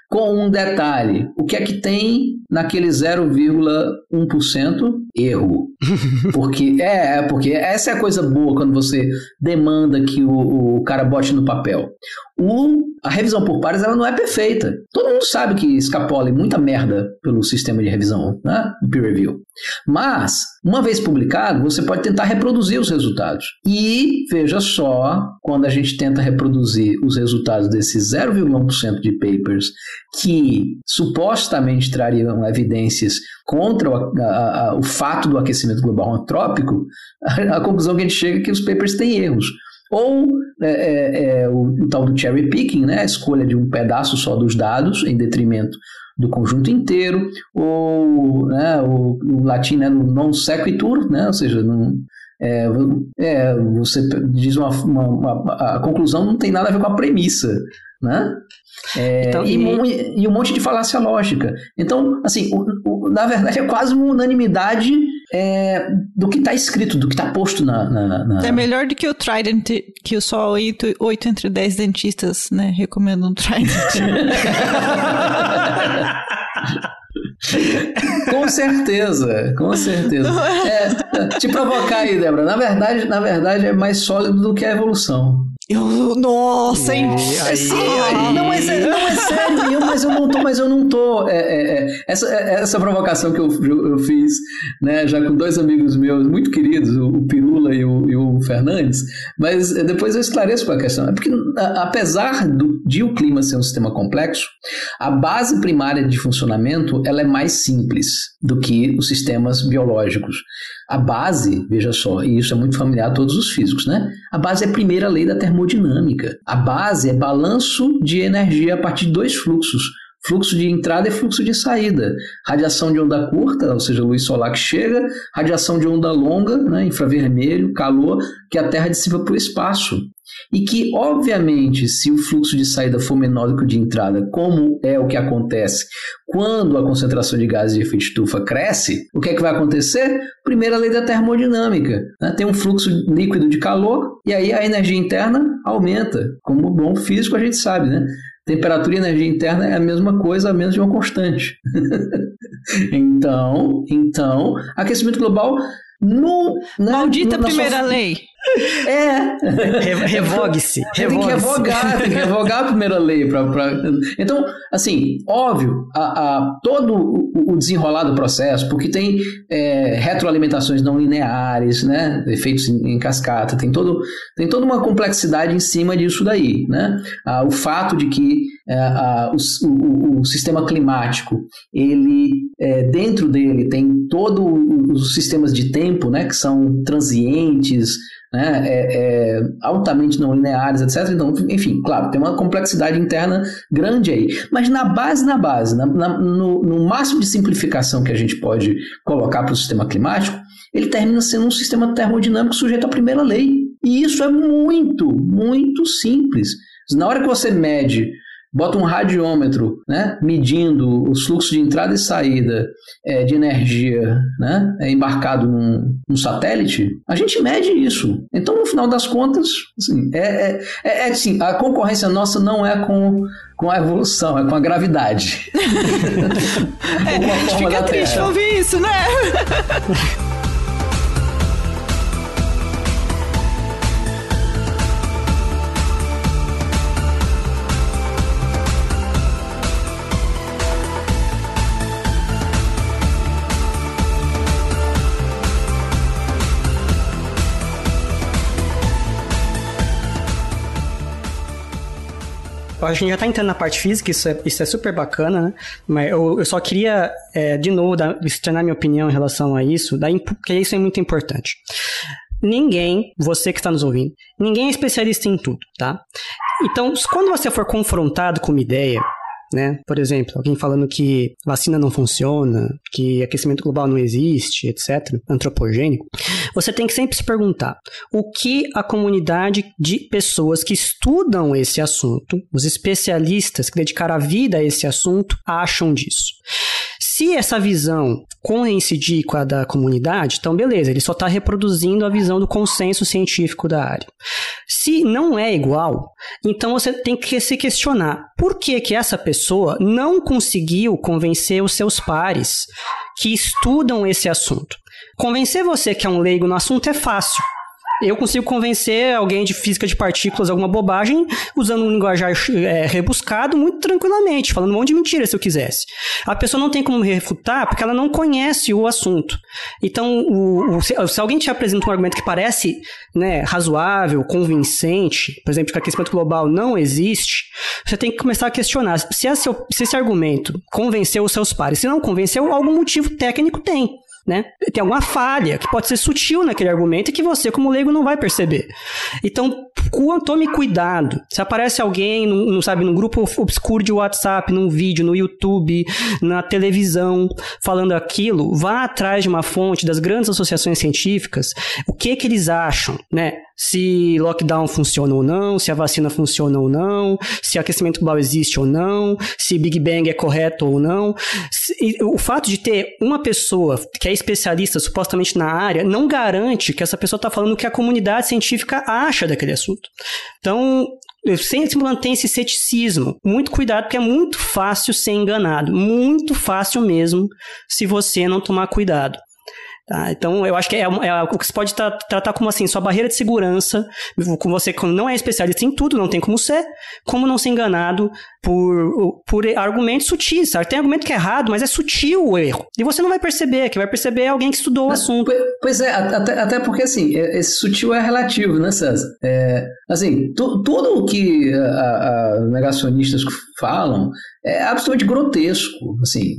Com um detalhe: o que é que tem naquele 0,1%? Erro. Porque é, é, porque essa é a coisa boa quando você demanda que o, o cara bote no papel. O, a revisão por pares ela não é perfeita. Todo mundo sabe que escapola muita merda pelo sistema de revisão, né? Peer review. Mas, uma vez publicado, você pode tentar reproduzir os resultados. E veja só, quando a gente tenta reproduzir os resultados desses 0,1% de papers que supostamente trariam evidêncies contra o, a, a, o fato do aquecimento global antrópico, a, a conclusão que a gente chega é que os papers têm erros. Ou é, é, é, o, o, tal do cherry picking, né, a escolha de um pedaço só dos dados em detrimento do conjunto inteiro, ou né, o, o latim né, non sequitur, né, ou seja, não, é, é, você diz uma, uma, uma, a conclusão não tem nada a ver com a premissa, né? É, então, e, e, e, um monte de falácia lógica. Então, assim, o, o, na verdade é quase uma unanimidade é, do que está escrito, do que está posto na, na, na, É melhor do que o Trident, que só 8, 8 entre 10 dentistas né, recomendam um Trident. com certeza, com certeza. É, te provocar aí, Débora. Na verdade, na verdade, é mais sólido do que a evolução. Eu, nossa, hein? Sim, aí. Não, mas é, não, é sério, eu, mas eu não tô, mas eu não tô. É, é, é essa, é, essa provocação que eu, eu, fiz, né, já com dois amigos meus muito queridos, o, Pirula e o, e o Fernandes, mas depois eu esclareço com a questão. É porque, apesar do, de o clima ser um sistema complexo, a base primária de funcionamento ela é mais simples do que os sistemas biológicos. A base, veja só, e isso é muito familiar a todos os físicos, né? A base é a primeira lei da termodinâmica. A base é balanço de energia a partir de dois fluxos. Fluxo de entrada e fluxo de saída. Radiação de onda curta, ou seja, luz solar que chega, radiação de onda longa, né, infravermelho, calor, que a Terra dissipa para o espaço. E que, obviamente, se o fluxo de saída for menor do que o de entrada, como é o que acontece quando a concentração de gases de efeito estufa cresce, o que é que vai acontecer? Primeira lei da termodinâmica. Né? Tem um fluxo líquido de calor e aí a energia interna aumenta. Como bom físico a gente sabe, né? Temperatura e energia interna é a mesma coisa, a menos de uma constante. então, então, aquecimento global no, né, Maldita no, primeira sua... lei. É. Revogue-se. Revogue tem que revogar, tem que revogar a primeira lei. Pra, pra... Então, assim, óbvio, a, a, todo o desenrolar do processo, porque tem é, retroalimentações não lineares, né? efeitos em, em, cascata, tem, todo, tem toda uma complexidade em cima disso daí. Né? Ah, o fato de que a, o, o, o, sistema climático, ele é, dentro dele tem todos os sistemas de tempo, né? que são transientes, né, é, é, altamente não lineares, etc. Então, enfim, claro, tem uma complexidade interna grande aí. Mas na base, na base, na, na, no, no máximo de simplificação que a gente pode colocar para o sistema climático, ele termina sendo um sistema termodinâmico sujeito à primeira lei. E isso é muito, muito simples. Na hora que você mede bota um radiômetro, né, medindo os fluxos de entrada e saída é, de energia, né, é, embarcado num, num, satélite, a gente mede isso. Então, no final das contas, assim, é, é, é, é assim, a concorrência nossa não é com com a evolução, é com a gravidade. é, fica triste ouvir isso, né? A gente já tá entrando na parte física, isso é, isso é super bacana, né? Mas eu, eu só queria, é, de novo, dar, externar minha opinião em relação a isso, da, porque isso é muito importante. Ninguém, você que está nos ouvindo, ninguém é especialista em tudo, tá? Então, quando você for confrontado com uma ideia, né? Por exemplo, alguém falando que vacina não funciona, que aquecimento global não existe, etc., antropogênico, você tem que sempre se perguntar o que a comunidade de pessoas que estudam esse assunto, os especialistas que dedicaram a vida a esse assunto, acham disso. Se essa visão coincidir com a da comunidade, então beleza, ele só está reproduzindo a visão do consenso científico da área. Se não é igual, então você tem que se questionar por que, que essa pessoa não conseguiu convencer os seus pares que estudam esse assunto. Convencer você que é um leigo no assunto é fácil eu consigo convencer alguém de física de partículas alguma bobagem usando um linguajar é, rebuscado muito tranquilamente, falando um monte de mentira se eu quisesse. A pessoa não tem como refutar porque ela não conhece o assunto. Então, o, o, se, se, alguém te apresenta um argumento que parece né, razoável, convincente, por exemplo, que o aquecimento global não existe, você tem que começar a questionar se, esse, se esse argumento convenceu os seus pares. Se não convenceu, algum motivo técnico tem né? Tem alguma falha que pode ser sutil naquele argumento e que você, como leigo, não vai perceber. Então, tome cuidado. Se aparece alguém, não sabe, num grupo obscuro de WhatsApp, num vídeo, no YouTube, na televisão, falando aquilo, vá atrás de uma fonte das grandes associações científicas, o que que eles acham, né? se lockdown funciona ou não, se a vacina funciona ou não, se aquecimento global existe ou não, se Big Bang é correto ou não. O fato de ter uma pessoa que é especialista supostamente na área não garante que essa pessoa está falando o que a comunidade científica acha daquele assunto. Então, sempre mantém esse ceticismo. Muito cuidado, porque é muito fácil ser enganado. Muito fácil mesmo, se você não tomar cuidado. Tá? Então, eu acho que é, é o que você pode tra tratar como assim, sua barreira de segurança, com você quando não é especialista em tudo, não tem como ser, como não ser enganado por, por argumentos sutis. Sabe? Tem argumento que é errado, mas é sutil o erro. E você não vai perceber, que vai perceber alguém que estudou o assunto. Pois é, até, até porque assim, é, esse sutil é relativo, né, César? É, assim, tu, tudo o que a, a negacionistas falam é absolutamente grotesco, assim,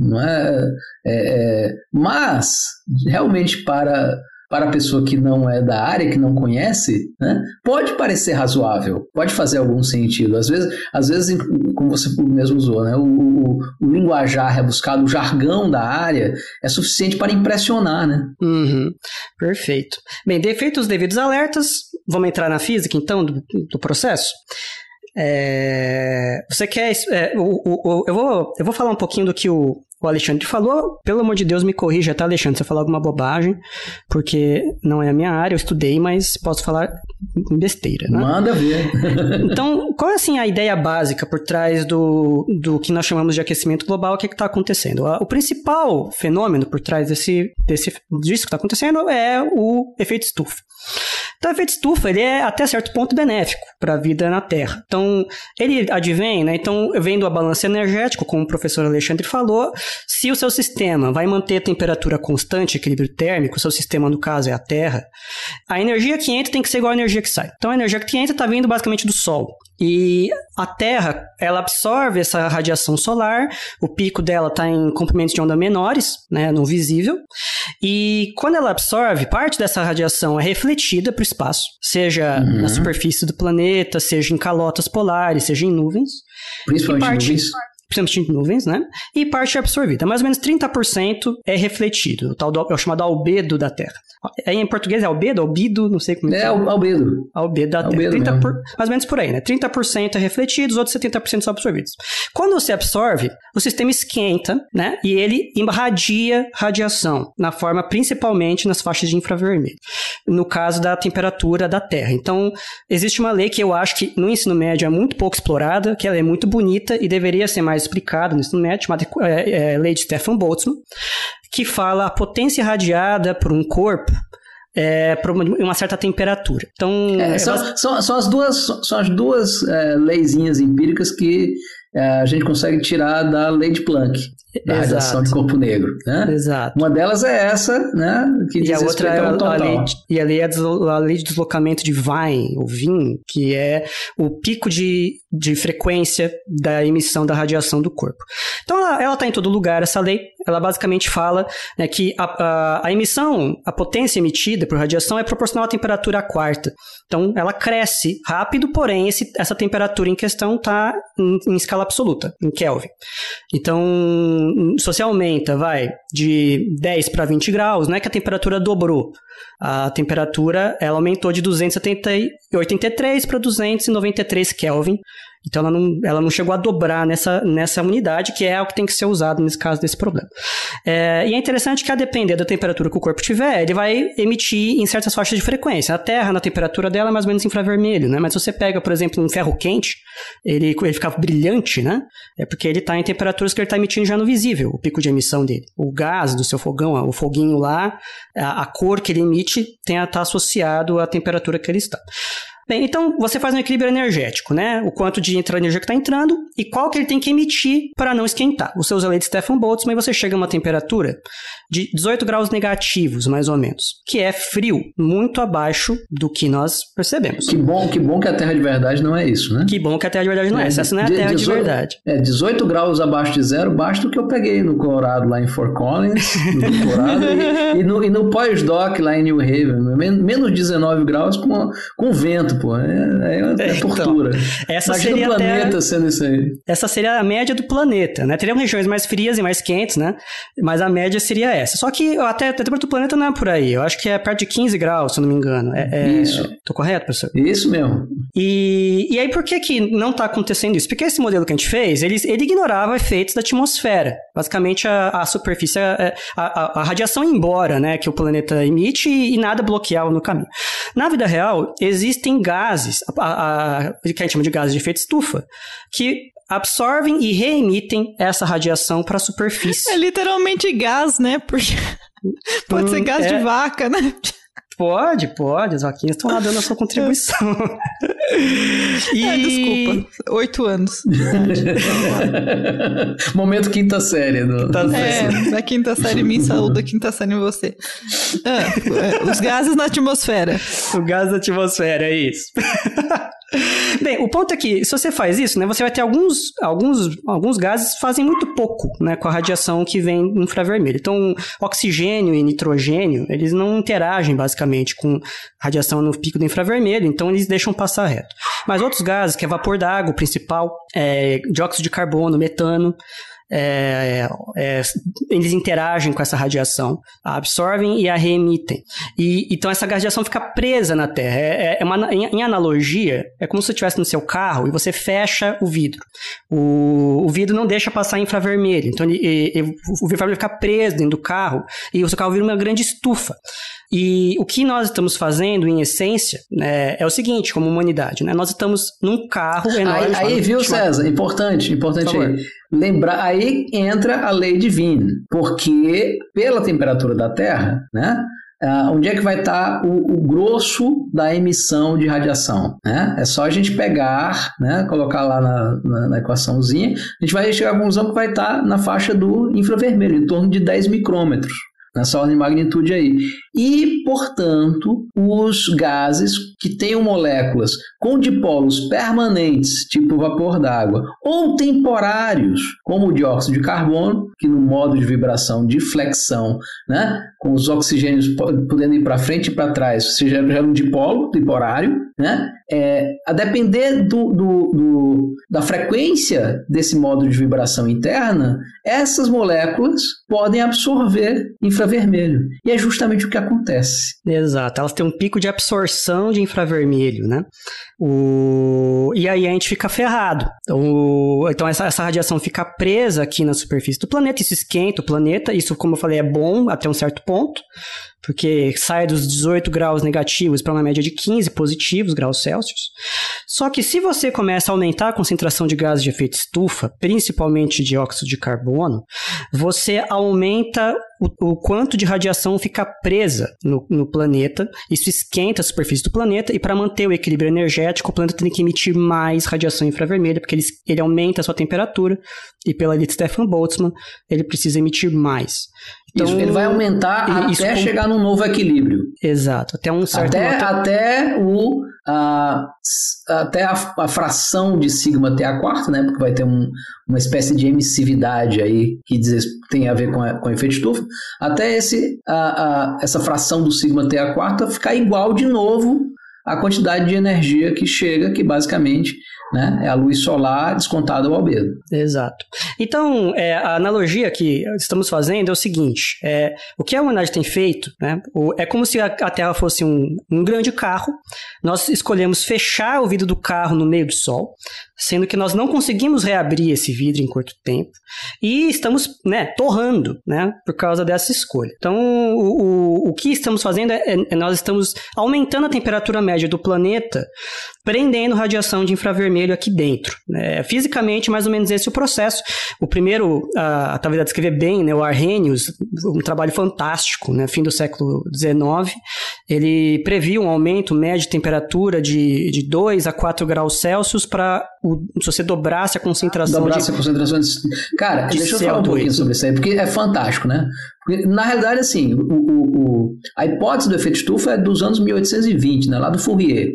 não é, é, é, mas realmente para para a pessoa que não é da área, que não conhece, né, pode parecer razoável, pode fazer algum sentido. Às vezes, às vezes como você mesmo usou, né, o, o, o linguajar rebuscado, o jargão da área é suficiente para impressionar. Né? Uhum, perfeito. Bem, defeitos os devidos alertas, vamos entrar na física então do, do processo? É, você quer. É, o, o, eu, vou, eu vou falar um pouquinho do que o, o Alexandre falou. Pelo amor de Deus, me corrija, tá, Alexandre? Se eu falar alguma bobagem, porque não é a minha área, eu estudei, mas posso falar besteira, né? Manda ver. então, qual é assim a ideia básica por trás do, do que nós chamamos de aquecimento global? O que é está acontecendo? O principal fenômeno por trás desse, desse, disso que está acontecendo é o efeito estufa. Então, o efeito estufa ele é até certo ponto benéfico para a vida na Terra. Então, ele advém, né? Então, vem do balanço energético, como o professor Alexandre falou, se o seu sistema vai manter a temperatura constante, equilíbrio térmico, o seu sistema, no caso, é a Terra, a energia que entra tem que ser igual à energia que sai. Então, a energia que entra está vindo basicamente do Sol. E a Terra, ela absorve essa radiação solar, o pico dela está em comprimentos de onda menores, né, no visível, e quando ela absorve, parte dessa radiação é refletida para o espaço, seja uhum. na superfície do planeta, seja em calotas polares, seja em nuvens. Principalmente parte, nuvens principalmente de nuvens, né? E parte é absorvida. Mais ou menos 30% é refletido, o tal do, é o chamado albedo da Terra. É, em português é albedo, albido, não sei como é. É, albedo. Albedo da albedo Terra. 30 por, mais ou menos por aí, né? 30% é refletido, os outros 70% são absorvidos. Quando você absorve, o sistema esquenta, né? E ele irradia radiação, na forma principalmente nas faixas de infravermelho. No caso da temperatura da Terra. Então, existe uma lei que eu acho que no ensino médio é muito pouco explorada, que ela é muito bonita e deveria ser mais explicada no ensino médio, chamada é, é, lei de Stefan Boltzmann, que fala a potência irradiada por um corpo é, por uma certa temperatura. Então, é, são, são, são, as duas, são as duas é, leizinhas empíricas que é, a gente consegue tirar da lei de Planck, da Exato. radiação de corpo negro. Né? Exato. Uma delas é essa, né? Que e a outra é a, a, lei, e a lei, é a lei de deslocamento de Wien, ou Wien, que é o pico de, de frequência da emissão da radiação do corpo. Então ela está em todo lugar, essa lei. Ela basicamente fala né, que a, a, a, emissão, a potência emitida por radiação é proporcional à temperatura quarta. Então ela cresce rápido, porém esse, essa temperatura em questão está em, em escala absoluta, em Kelvin. Então, se você aumenta, vai, de 10 para 20 graus, não é que a temperatura dobrou. A temperatura ela aumentou de 283 para 293 Kelvin. Então ela não, ela não chegou a dobrar nessa, nessa unidade, que é o que tem que ser usado nesse caso desse problema. É, e é interessante que, a depender da temperatura que o corpo tiver, ele vai emitir em certas faixas de frequência. A Terra, na temperatura dela, é mais ou menos infravermelho, né? Mas se você pega, por exemplo, um ferro quente, ele, ele fica brilhante, né? É porque ele está em temperaturas que ele está emitindo já no visível, o pico de emissão dele. O gás do seu fogão, o foguinho lá, a, a cor que ele emite tem a estar tá associado à temperatura que ele está. Bem, então você faz um equilíbrio energético, né? O quanto de energia que está entrando e qual que ele tem que emitir para não esquentar. Você usa a lei de Stefan Boltzmann e você chega a uma temperatura de 18 graus negativos, mais ou menos, que é frio, muito abaixo do que nós percebemos. Que bom, que bom que a Terra de verdade não é isso, né? Que bom que a Terra de verdade não é, é essa não é a Terra 18, de verdade. É, 18 graus abaixo de zero, basta o que eu peguei no Colorado, lá em Fort Collins, no doutorado, e, e, no, e no pós-doc lá em New Haven, menos 19 graus com, com vento pô. É, é, é, é tortura. Então, essa Imagina seria o planeta sendo isso aí. Essa seria a média do planeta, né? Teriam regiões mais frias e mais quentes, né? Mas a média seria essa. Só que até a temperatura do planeta não é por aí. Eu acho que é perto de 15 graus, se eu não me engano. É, é... Isso. Tô correto, professor? Isso mesmo. E, e aí, por que que não está acontecendo isso? Porque esse modelo que a gente fez, ele, ele ignorava efeitos da atmosfera. Basicamente, a, a superfície, a, a, a radiação ia embora, né? Que o planeta emite e, e nada bloqueava no caminho. Na vida real, existem gases, a, a, que a gente chama de gases de efeito estufa, que absorvem e reemitem essa radiação para a superfície. É literalmente gás, né? Porque pode hum, ser gás é... de vaca, né? Pode, pode. As vaquinhas estão lá dando a sua contribuição. e... É, desculpa. Oito anos. Momento quinta série. Do... Quinta é, da quinta série mim, saúde da quinta série em você. Ah, é, os gases na atmosfera. O gás na atmosfera, é isso. Bem, o ponto é que se você faz isso, né, você vai ter alguns, alguns, alguns gases que fazem muito pouco, né, com a radiação que vem infravermelho. Então, oxigênio e nitrogênio, eles não interagem basicamente com radiação no pico do infravermelho, então eles deixam passar reto. Mas outros gases, que é vapor d'água, principal, é, dióxido de carbono, metano, é, é, eles interagem com essa radiação, a absorvem e a reemitem. E, então essa radiação fica presa na Terra. É, é uma, em, em, analogia, é como se você estivesse no seu carro e você fecha o vidro. O, o vidro não deixa passar infravermelho, então ele, ele, o infravermelho fica preso dentro do carro e o seu carro vira uma grande estufa. E o que nós estamos fazendo, em essência, né, é o seguinte, como humanidade, né? Nós estamos num carro enorme. Aí, aí viu, César? Importante, importante aí. Lembrar, aí entra a lei divina, porque pela temperatura da Terra, né? Uh, onde é que vai estar tá o, o, grosso da emissão de radiação? Né? É só a gente pegar, né, colocar lá na, na, na, equaçãozinha, a gente vai chegar à conclusão que vai estar tá na faixa do infravermelho, em torno de 10 micrômetros nessa ordem de magnitude aí. E, portanto, os gases que tenham moléculas com dipolos permanentes, tipo vapor d'água, ou temporários, como o dióxido de carbono, que no modo de vibração de flexão, né, com os oxigênios podendo ir para frente e para trás, você gera um dipolo temporário, né? É, a depender do, do, do, da frequência desse modo de vibração interna, essas moléculas podem absorver infravermelho. E é justamente o que acontece. Exato, elas têm um pico de absorção de infravermelho, né? O... E aí a gente fica ferrado. O... Então essa, essa radiação fica presa aqui na superfície do planeta, isso esquenta o planeta, isso, como eu falei, é bom até um certo ponto porque sai dos 18 graus negativos para uma média de 15 positivos graus Celsius. Só que se você começa a aumentar a concentração de gases de efeito estufa, principalmente dióxido de carbono, você aumenta o, o quanto de radiação fica presa no, no, planeta. Isso esquenta a superfície do planeta e para manter o equilíbrio energético, o planeta tem que emitir mais radiação infravermelha, porque ele, ele aumenta a sua temperatura e pela lei de Stefan Boltzmann, ele precisa emitir mais. Então, isso, ele vai aumentar até com... chegar num novo equilíbrio. Exato, até um certo até, até o a, até a, a, fração de sigma ter a quarta, né? Porque vai ter um, uma espécie de emissividade aí que diz, tem a ver com, a, com efeito estufa. Até esse, a, essa fração do sigma ter a quarta ficar igual de novo à quantidade de energia que chega, que basicamente né? É a luz solar descontada ao albedo. Exato. Então, é, a analogia que estamos fazendo é o seguinte: é, o que a humanidade tem feito né, é como se a, a Terra fosse um, um grande carro. Nós escolhemos fechar o vidro do carro no meio do Sol, sendo que nós não conseguimos reabrir esse vidro em curto tempo e estamos, né, torrando, né, por causa dessa escolha. Então, o, o, o que estamos fazendo é, é nós estamos aumentando a temperatura média do planeta, prendendo radiação de infravermelho aqui dentro. Né? Fisicamente, mais ou menos esse é o processo. O primeiro, a, a talvez descrever bem, né, o Arrhenius, um trabalho fantástico, né, fim do século XIX, ele previu um aumento médio de temperatura de, de 2 a 4 graus Celsius para se você dobrasse a concentração dobrasse de, a concentração de, cara de deixa eu falar um pouquinho sobre isso aí porque é fantástico né porque, na realidade assim o, o, o, a hipótese do efeito estufa é dos anos 1820 né lá do Fourier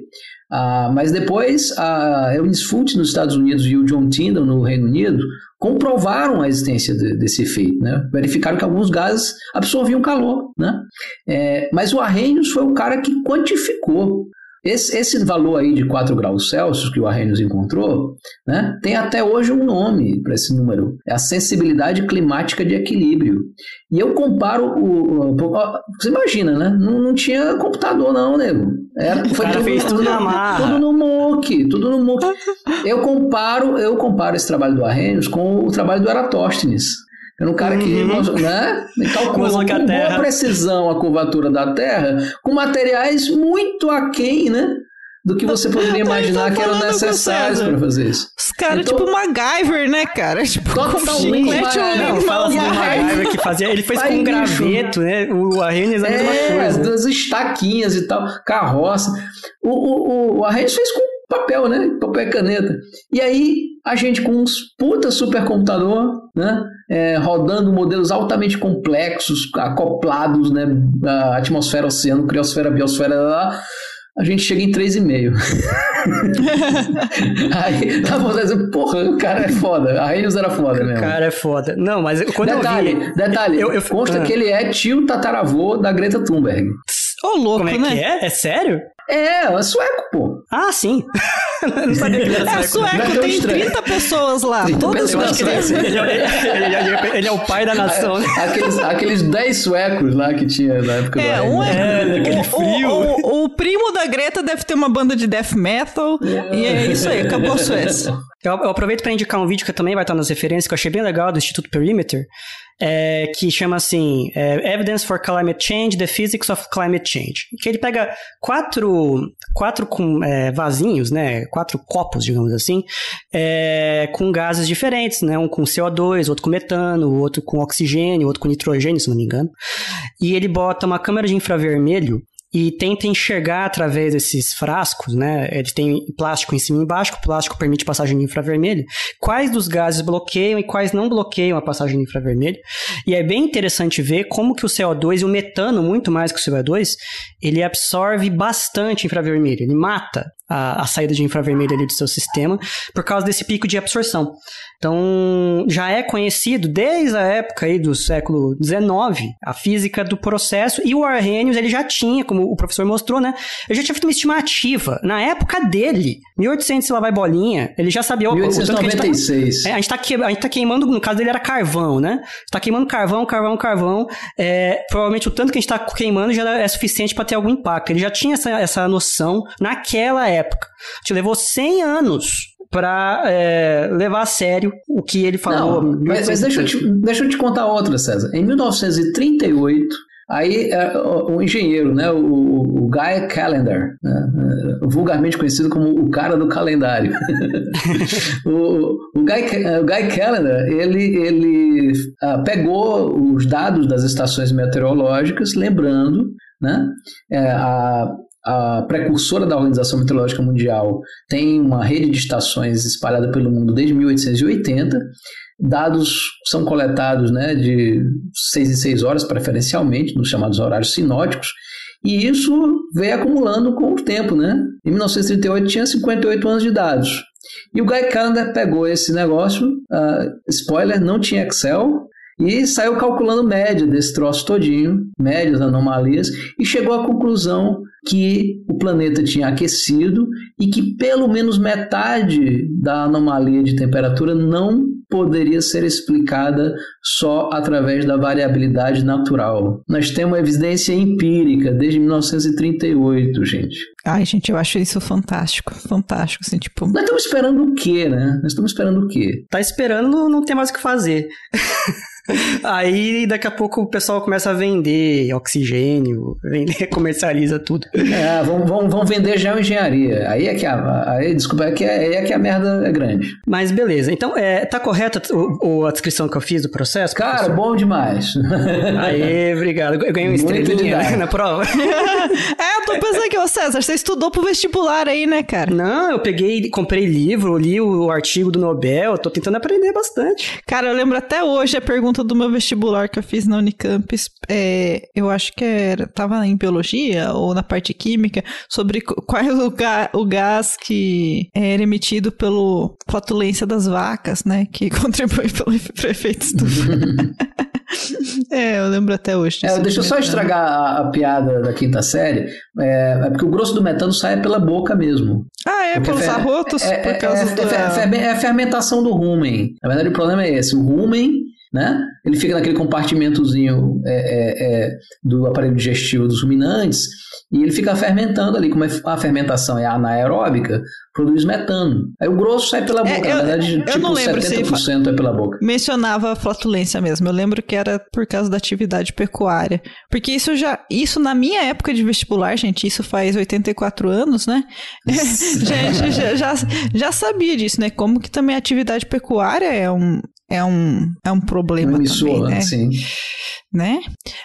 ah, mas depois a Eunice Foote nos Estados Unidos e o John Tyndall no Reino Unido comprovaram a existência de, desse efeito, né? verificaram que alguns gases absorviam calor. Né? É, mas o Arrhenius foi o cara que quantificou esse, esse valor aí de 4 graus Celsius que o Arrhenius encontrou, né, tem até hoje um nome para esse número. É a sensibilidade climática de equilíbrio. E eu comparo o. o, o você imagina, né? Não, não tinha computador, não, nego. Era, foi tudo, fez tudo, na marra. Tudo no MOOC, tudo no MOOC. Eu comparo, eu comparo esse trabalho do Arrhenius com o trabalho do Eratóstenes. Era um cara que uhum. né, calculou com boa precisão a curvatura da Terra com materiais muito aquém, né? Do que você poderia imaginar que eram necessários para fazer isso. Os caras, então, tipo MacGyver, né, cara? Tipo, totalmente. Não, fala assim do MacGyver que fazia. Ele fez com um graveto, né? O Arrhenius é a mesma é, coisa. Das estaquinhas e tal, carroça. O, o, o Arrhenius fez com papel, né? Papel e caneta. E aí, a gente com uns puta supercomputador, né? É, rodando modelos altamente complexos, acoplados, né? A atmosfera, oceano, criosfera, biosfera, lá, a gente chega em 3,5. aí, tá bom, dizer, porra, o cara é foda. A Helios era foda mesmo. O cara é foda. Não, mas quando detalhe, eu vi... Detalhe, eu, eu, consta ah. que ele é tio tataravô da Greta Thunberg. Ô, oh, louco, Como é né? que é? É sério? É, é sueco, pô. Ah, sim. não sabia que ele era é, sueco. sueco tem estranho. 30 pessoas lá. 30 todas pessoas. Ele, ele, ele, ele, é o pai da nação. Né? Aqueles, aqueles 10 suecos lá que tinha na época é, do um é, é aquele frio. O, o, o, primo da Greta deve ter uma banda de death metal. É. E é isso aí, acabou a Suécia. Eu, eu aproveito para indicar um vídeo que também vai estar nas referências, que eu achei bem legal, do Instituto Perimeter, é, que chama assim é, Evidence for Climate Change, The Physics of Climate Change. Que ele pega quatro, quatro com, é, vasinhos, né, quatro copos, digamos assim, é, com gases diferentes, né, um com CO2, outro com metano, outro com oxigênio, outro com nitrogênio, se não me engano. E ele bota uma câmera de infravermelho e tenta enxergar através desses frascos, né? Ele tem plástico em cima e embaixo, o plástico permite passagem de infravermelho, quais dos gases bloqueiam e quais não bloqueiam a passagem de infravermelho. E é bem interessante ver como que o CO2 e o metano, muito mais que o CO2, ele absorve bastante infravermelho, ele mata a, a saída de infravermelho ali do seu sistema por causa desse pico de absorção. Então, já é conhecido desde a época aí do século XIX a física do processo e o Arrhenius ele já tinha, como o professor mostrou, né? Ele já tinha feito uma estimativa na época dele, 1800 lá vai bolinha, ele já sabia 1896. O, a gente, tá, é, a, gente tá, a gente tá queimando, no caso dele era carvão, né? Está queimando carvão, carvão, carvão. É, provavelmente o tanto que a gente está queimando já é suficiente para ter algum impacto. Ele já tinha essa, essa noção naquela época. Te levou 100 anos para é, levar a sério o que ele falou. Não, mas, mas deixa, eu te, deixa eu te contar outra, César. Em 1938, Aí é, o engenheiro, né, o, o Guy Calendar, né, é, vulgarmente conhecido como o cara do calendário. o, o, Guy, o Guy Calendar, ele, ele uh, pegou os dados das estações meteorológicas, lembrando né, é, a, a precursora da Organização Meteorológica Mundial tem uma rede de estações espalhada pelo mundo desde 1880. Dados são coletados né, de 6 em 6 horas, preferencialmente, nos chamados horários sinóticos, e isso veio acumulando com o tempo. Né? Em 1938 tinha 58 anos de dados. E o Guy Calendar pegou esse negócio, uh, spoiler, não tinha Excel, e saiu calculando média desse troço todinho, médias, anomalias, e chegou à conclusão que o planeta tinha aquecido e que pelo menos metade da anomalia de temperatura não poderia ser explicada só através da variabilidade natural. Nós temos evidência empírica desde 1938, gente. Ai, gente, eu acho isso fantástico, fantástico, assim, tipo... Nós estamos esperando o quê, né? Nós estamos esperando o quê? Tá esperando, não tem mais o que fazer. Aí daqui a pouco o pessoal começa a vender oxigênio, vender, comercializa tudo. É, vão, vão, vão vender geoengenharia. Aí é que a, aí, desculpa, é que é, aí é que a merda é grande. Mas beleza, então é, tá correta a descrição que eu fiz do processo? Cara, professor? bom demais. Aê, obrigado. Eu ganhei uma estrelinha na prova. é, eu tô pensando aqui, ô César, você estudou pro vestibular aí, né, cara? Não, eu peguei, comprei livro, li o artigo do Nobel, tô tentando aprender bastante. Cara, eu lembro até hoje a pergunta do meu vestibular que eu fiz na Unicamp, é, eu acho que era, tava em biologia ou na parte química, sobre qual é o, ga, o gás que era emitido pelo flatulência das vacas, né? Que contribui pelo efeito estufa. é, eu lembro até hoje. É, deixa eu só estragar a, a, piada da quinta série. É, é, porque o grosso do metano sai pela boca mesmo. Ah, é, pelos arrotos? É, por é, causa é, do... é, a fermentação do rumen. Na verdade, o problema é esse. O rumen né? Ele fica naquele compartimentozinho é, é, é, do aparelho digestivo dos ruminantes e ele fica fermentando ali, como é a fermentação é anaeróbica, produz metano. Aí o grosso sai pela é, boca, eu, na verdade, eu tipo não lembro 70% se é pela boca. Mencionava a flatulência mesmo. Eu lembro que era por causa da atividade pecuária. Porque isso já, isso na minha época de vestibular, gente, isso faz 84 anos, né? gente, já, já, já sabia disso, né? Como que também a atividade pecuária é um, é um, é um problema também, né? Sim. Né?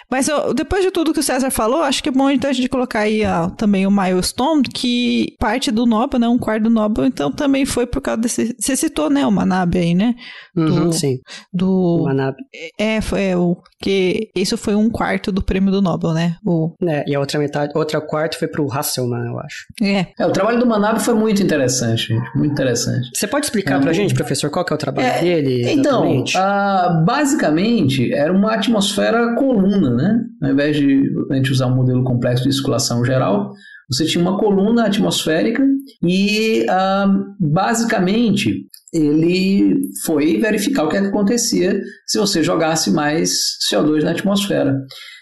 Mas eu, depois de tudo que o César falou, acho que é bom então a gente colocar aí ó, também o Milestone, que parte do Nobel, né? Um quarto do Nobel, então também foi por causa desse... Você citou, né, o Manabe aí, né? Do, uhum, sim. Do... Manabe. É, foi é, o... que isso foi um quarto do prêmio do Nobel, né? O... É, e a outra metade, outra quarto foi pro Hasselman, eu acho. É. é o trabalho do Manabe foi muito interessante, gente. Muito interessante. Você pode explicar é, pra gente, professor, qual que é o trabalho é, dele? Então, uh, basicamente, era uma atmosfera coluna, né? Ao invés de a gente usar um modelo complexo de circulação geral, você tinha uma coluna atmosférica e, uh, basicamente, ele foi verificar o que, é que acontecia se você jogasse mais CO2 na atmosfera.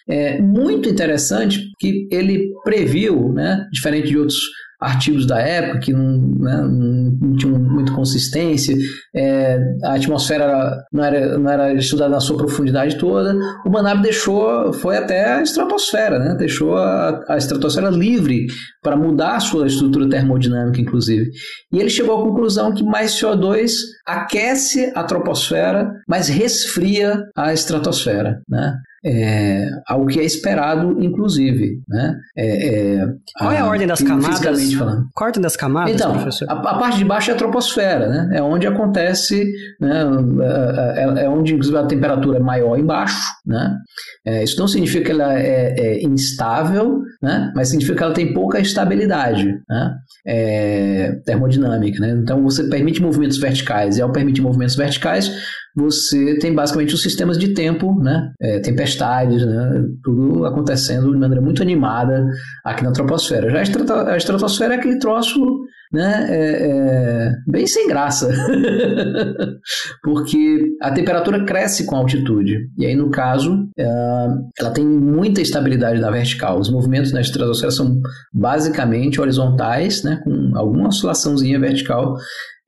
É muito interessante que ele previu, né, diferente de outros artigos da época que não, né, não tinham muita consistência, é, a atmosfera não era, não era estudada na sua profundidade toda. O Manab deixou, foi até a estratosfera, né, deixou a, a estratosfera livre para mudar a sua estrutura termodinâmica, inclusive. E ele chegou à conclusão que mais CO2 aquece a troposfera, mas resfria a estratosfera. Né? É, ao que é esperado, inclusive. Né? É, é, Qual é a, a ordem das camadas? Falando. Qual a ordem das camadas, então, professor? A, a, parte de baixo é a troposfera, né? é onde acontece, né? É, é, é, onde inclusive a temperatura é maior embaixo. Né? É, isso não significa que ela é, é, instável, né? mas significa que ela tem pouca estabilidade né? termodinâmica. Né? Então você permite movimentos verticais, e ao permitir movimentos verticais, você tem basicamente os sistemas de tempo, né? É, tempestades, né? Tudo acontecendo de maneira muito animada aqui na troposfera. Já a estratosfera é aquele troço né, é, é, bem sem graça, porque a temperatura cresce com a altitude, e aí no caso é, ela tem muita estabilidade na vertical. Os movimentos na estratosfera são basicamente horizontais, né, com alguma oscilaçãozinha vertical,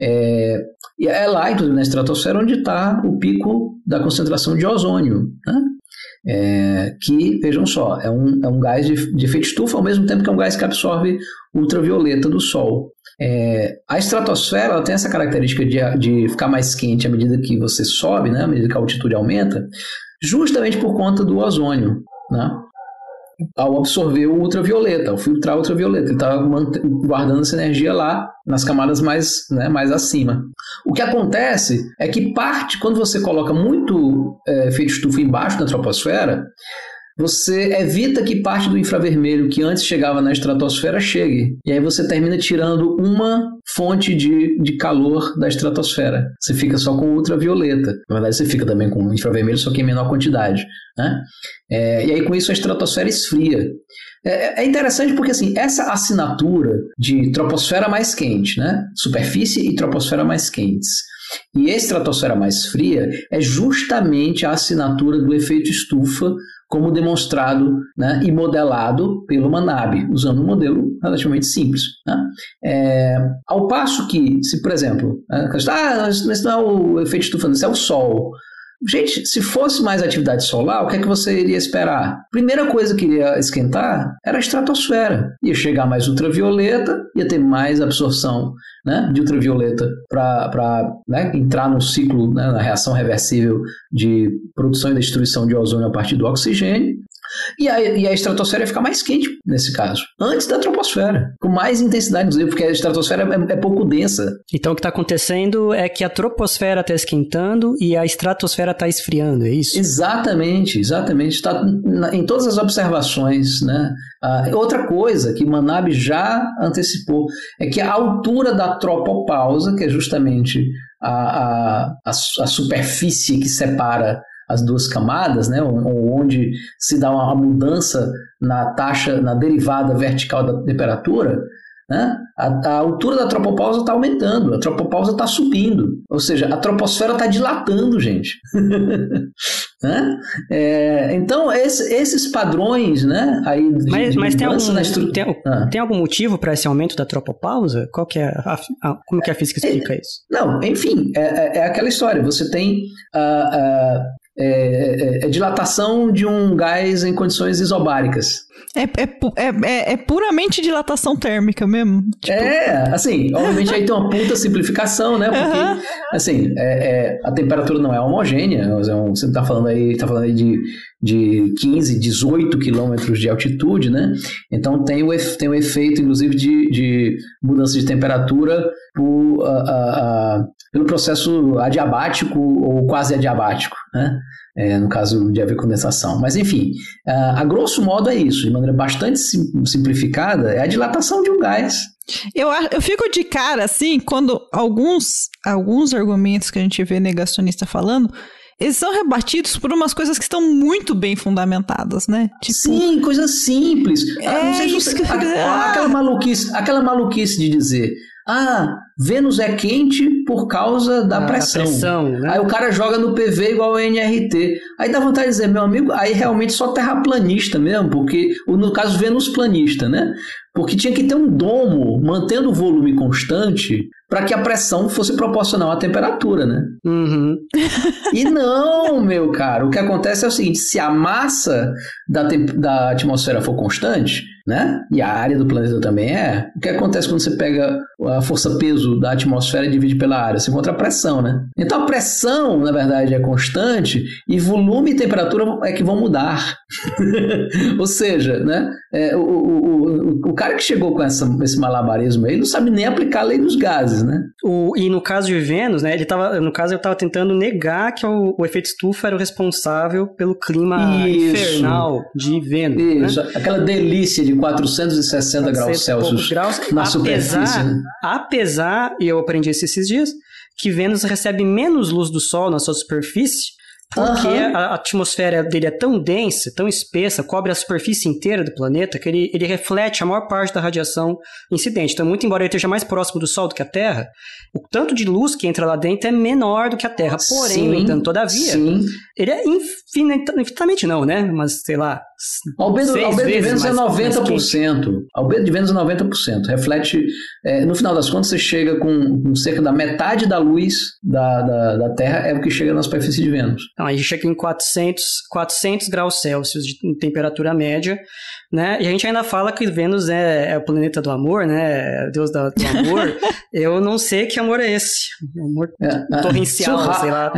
é, e é lá, inclusive na estratosfera, onde está o pico da concentração de ozônio. Né? É, que, vejam só, é um, é um gás de, de efeito estufa, ao mesmo tempo que é um gás que absorve ultravioleta do Sol. É, a estratosfera tem essa característica de, de ficar mais quente à medida que você sobe, né, à medida que a altitude aumenta, justamente por conta do ozônio. Né? Ao absorver o ultravioleta, ao filtrar o ultravioleta. Ele estava guardando essa energia lá nas camadas mais, né, mais acima. O que acontece é que parte, quando você coloca muito é, efeito estufa embaixo da troposfera, você evita que parte do infravermelho que antes chegava na estratosfera chegue. E aí você termina tirando uma fonte de, de calor da estratosfera. Você fica só com ultravioleta. Na verdade, você fica também com infravermelho, só que em menor quantidade. Né? É, e aí, com isso, a estratosfera esfria. É, é, interessante porque assim, essa assinatura de troposfera mais quente, né? superfície e troposfera mais quentes, e estratosfera mais fria é justamente a assinatura do efeito estufa como demonstrado né, e modelado pelo Manabe, usando um modelo relativamente simples. Né? É, ao passo que, se por exemplo, né, ah, isso não é o efeito estufa, isso é o Sol. Gente, se fosse mais atividade solar, o que é que você iria esperar? Primeira coisa que iria esquentar era a estratosfera. Ia chegar mais ultravioleta, ia ter mais absorção né, de ultravioleta para né, entrar no ciclo, né, na reação reversível de produção e destruição de ozônio a partir do oxigênio. E a, e a estratosfera ia ficar mais quente nesse caso, antes da troposfera, com mais intensidade, inclusive, porque a estratosfera é, é pouco densa. Então o que está acontecendo é que a troposfera está esquentando e a estratosfera está esfriando, é isso? Exatamente, exatamente. Está em todas as observações. Né? Ah, outra coisa que Manabe já antecipou é que a altura da tropopausa, que é justamente a, a, a, a superfície que separa as duas camadas, né, onde se dá uma mudança na taxa, na derivada vertical da temperatura, né, a, a altura da tropopausa está aumentando, a tropopausa está subindo, ou seja, a troposfera está dilatando, gente. né? é, então, esse, esses padrões né, aí de, mas, de mas tem algum, estru... tem, ah. tem, algum motivo para esse aumento da tropopausa? Qual que é a, a, como que a física explica é, isso? Não, enfim, é, é, é aquela história, você tem... Uh, uh, é, é, é, dilatação de um gás em condições isobáricas. É, é, é, é, puramente dilatação térmica mesmo. Tipo... É, assim, obviamente aí tem uma puta simplificação, né? Porque, uhum. assim, a temperatura não é homogênea. Você está falando aí, tá falando aí de, de 15, 18 quilômetros de altitude, né? Então tem o, tem o efeito, inclusive, de, de mudança de temperatura por, pelo processo adiabático ou quase adiabático, né? É, no caso de haver condensação. Mas, enfim, a, a grosso modo é isso, de maneira bastante sim, simplificada, é a dilatação de um gás. Eu, eu fico de cara, assim, quando alguns, alguns argumentos que a gente vê negacionista falando, eles são rebatidos por umas coisas que estão muito bem fundamentadas, né? Tipo, Sim, coisas simples. É ah, não sei isso você, que... a, aquela maluquice, aquela maluquice de dizer ah, Vênus é quente por causa da ah, pressão. pressão né? Aí o cara joga no PV igual ao NRT. Aí dá vontade de dizer, meu amigo, aí realmente só terraplanista mesmo, porque no caso Vênus planista, né? Porque tinha que ter um domo mantendo o volume constante para que a pressão fosse proporcional à temperatura, né? Uhum. e não, meu caro, o que acontece é o seguinte: se a massa da, da atmosfera for constante, né? E a área do planeta também é. O que acontece quando você pega a força-peso da atmosfera e divide pela área? Você encontra a pressão, né? Então a pressão, na verdade, é constante e volume e temperatura é que vão mudar. Ou seja, né? É, o, o, o, o, cara que chegou com essa, esse malabarismo aí não sabe nem aplicar a lei dos gases, né? O, e no caso de Vênus, né? Ele tava, no caso, eu estava tentando negar que o, o, efeito estufa era o responsável pelo clima Isso. infernal de Vênus. Né? Isso, né? aquela delícia de 460 graus Celsius graus, na apesar, superfície. Né? Apesar, e eu aprendi isso esses dias, que Vênus recebe menos luz do Sol na sua superfície porque uhum. a atmosfera dele é tão densa, tão espessa, cobre a superfície inteira do planeta, que ele, ele reflete a maior parte da radiação incidente. Então, muito embora ele esteja mais próximo do Sol do que a Terra, o tanto de luz que entra lá dentro é menor do que a Terra. Porém, sim, no entanto, todavia, sim. ele é infinitamente não, né? Mas, sei lá, Albedo, albedo de Vênus é 90%. Albedo de Vênus é 90%. Reflete, é, no final das contas, você chega com, com, cerca da metade da luz da, da, da, Terra é o que chega na superfície de Vênus. Então, a gente chega em 400, 400 graus Celsius de temperatura média, né? E a gente ainda fala que Vênus é, é o planeta do amor, né? É Deus do amor. Eu não sei que amor é esse. Amor é, torrencial, sei lá.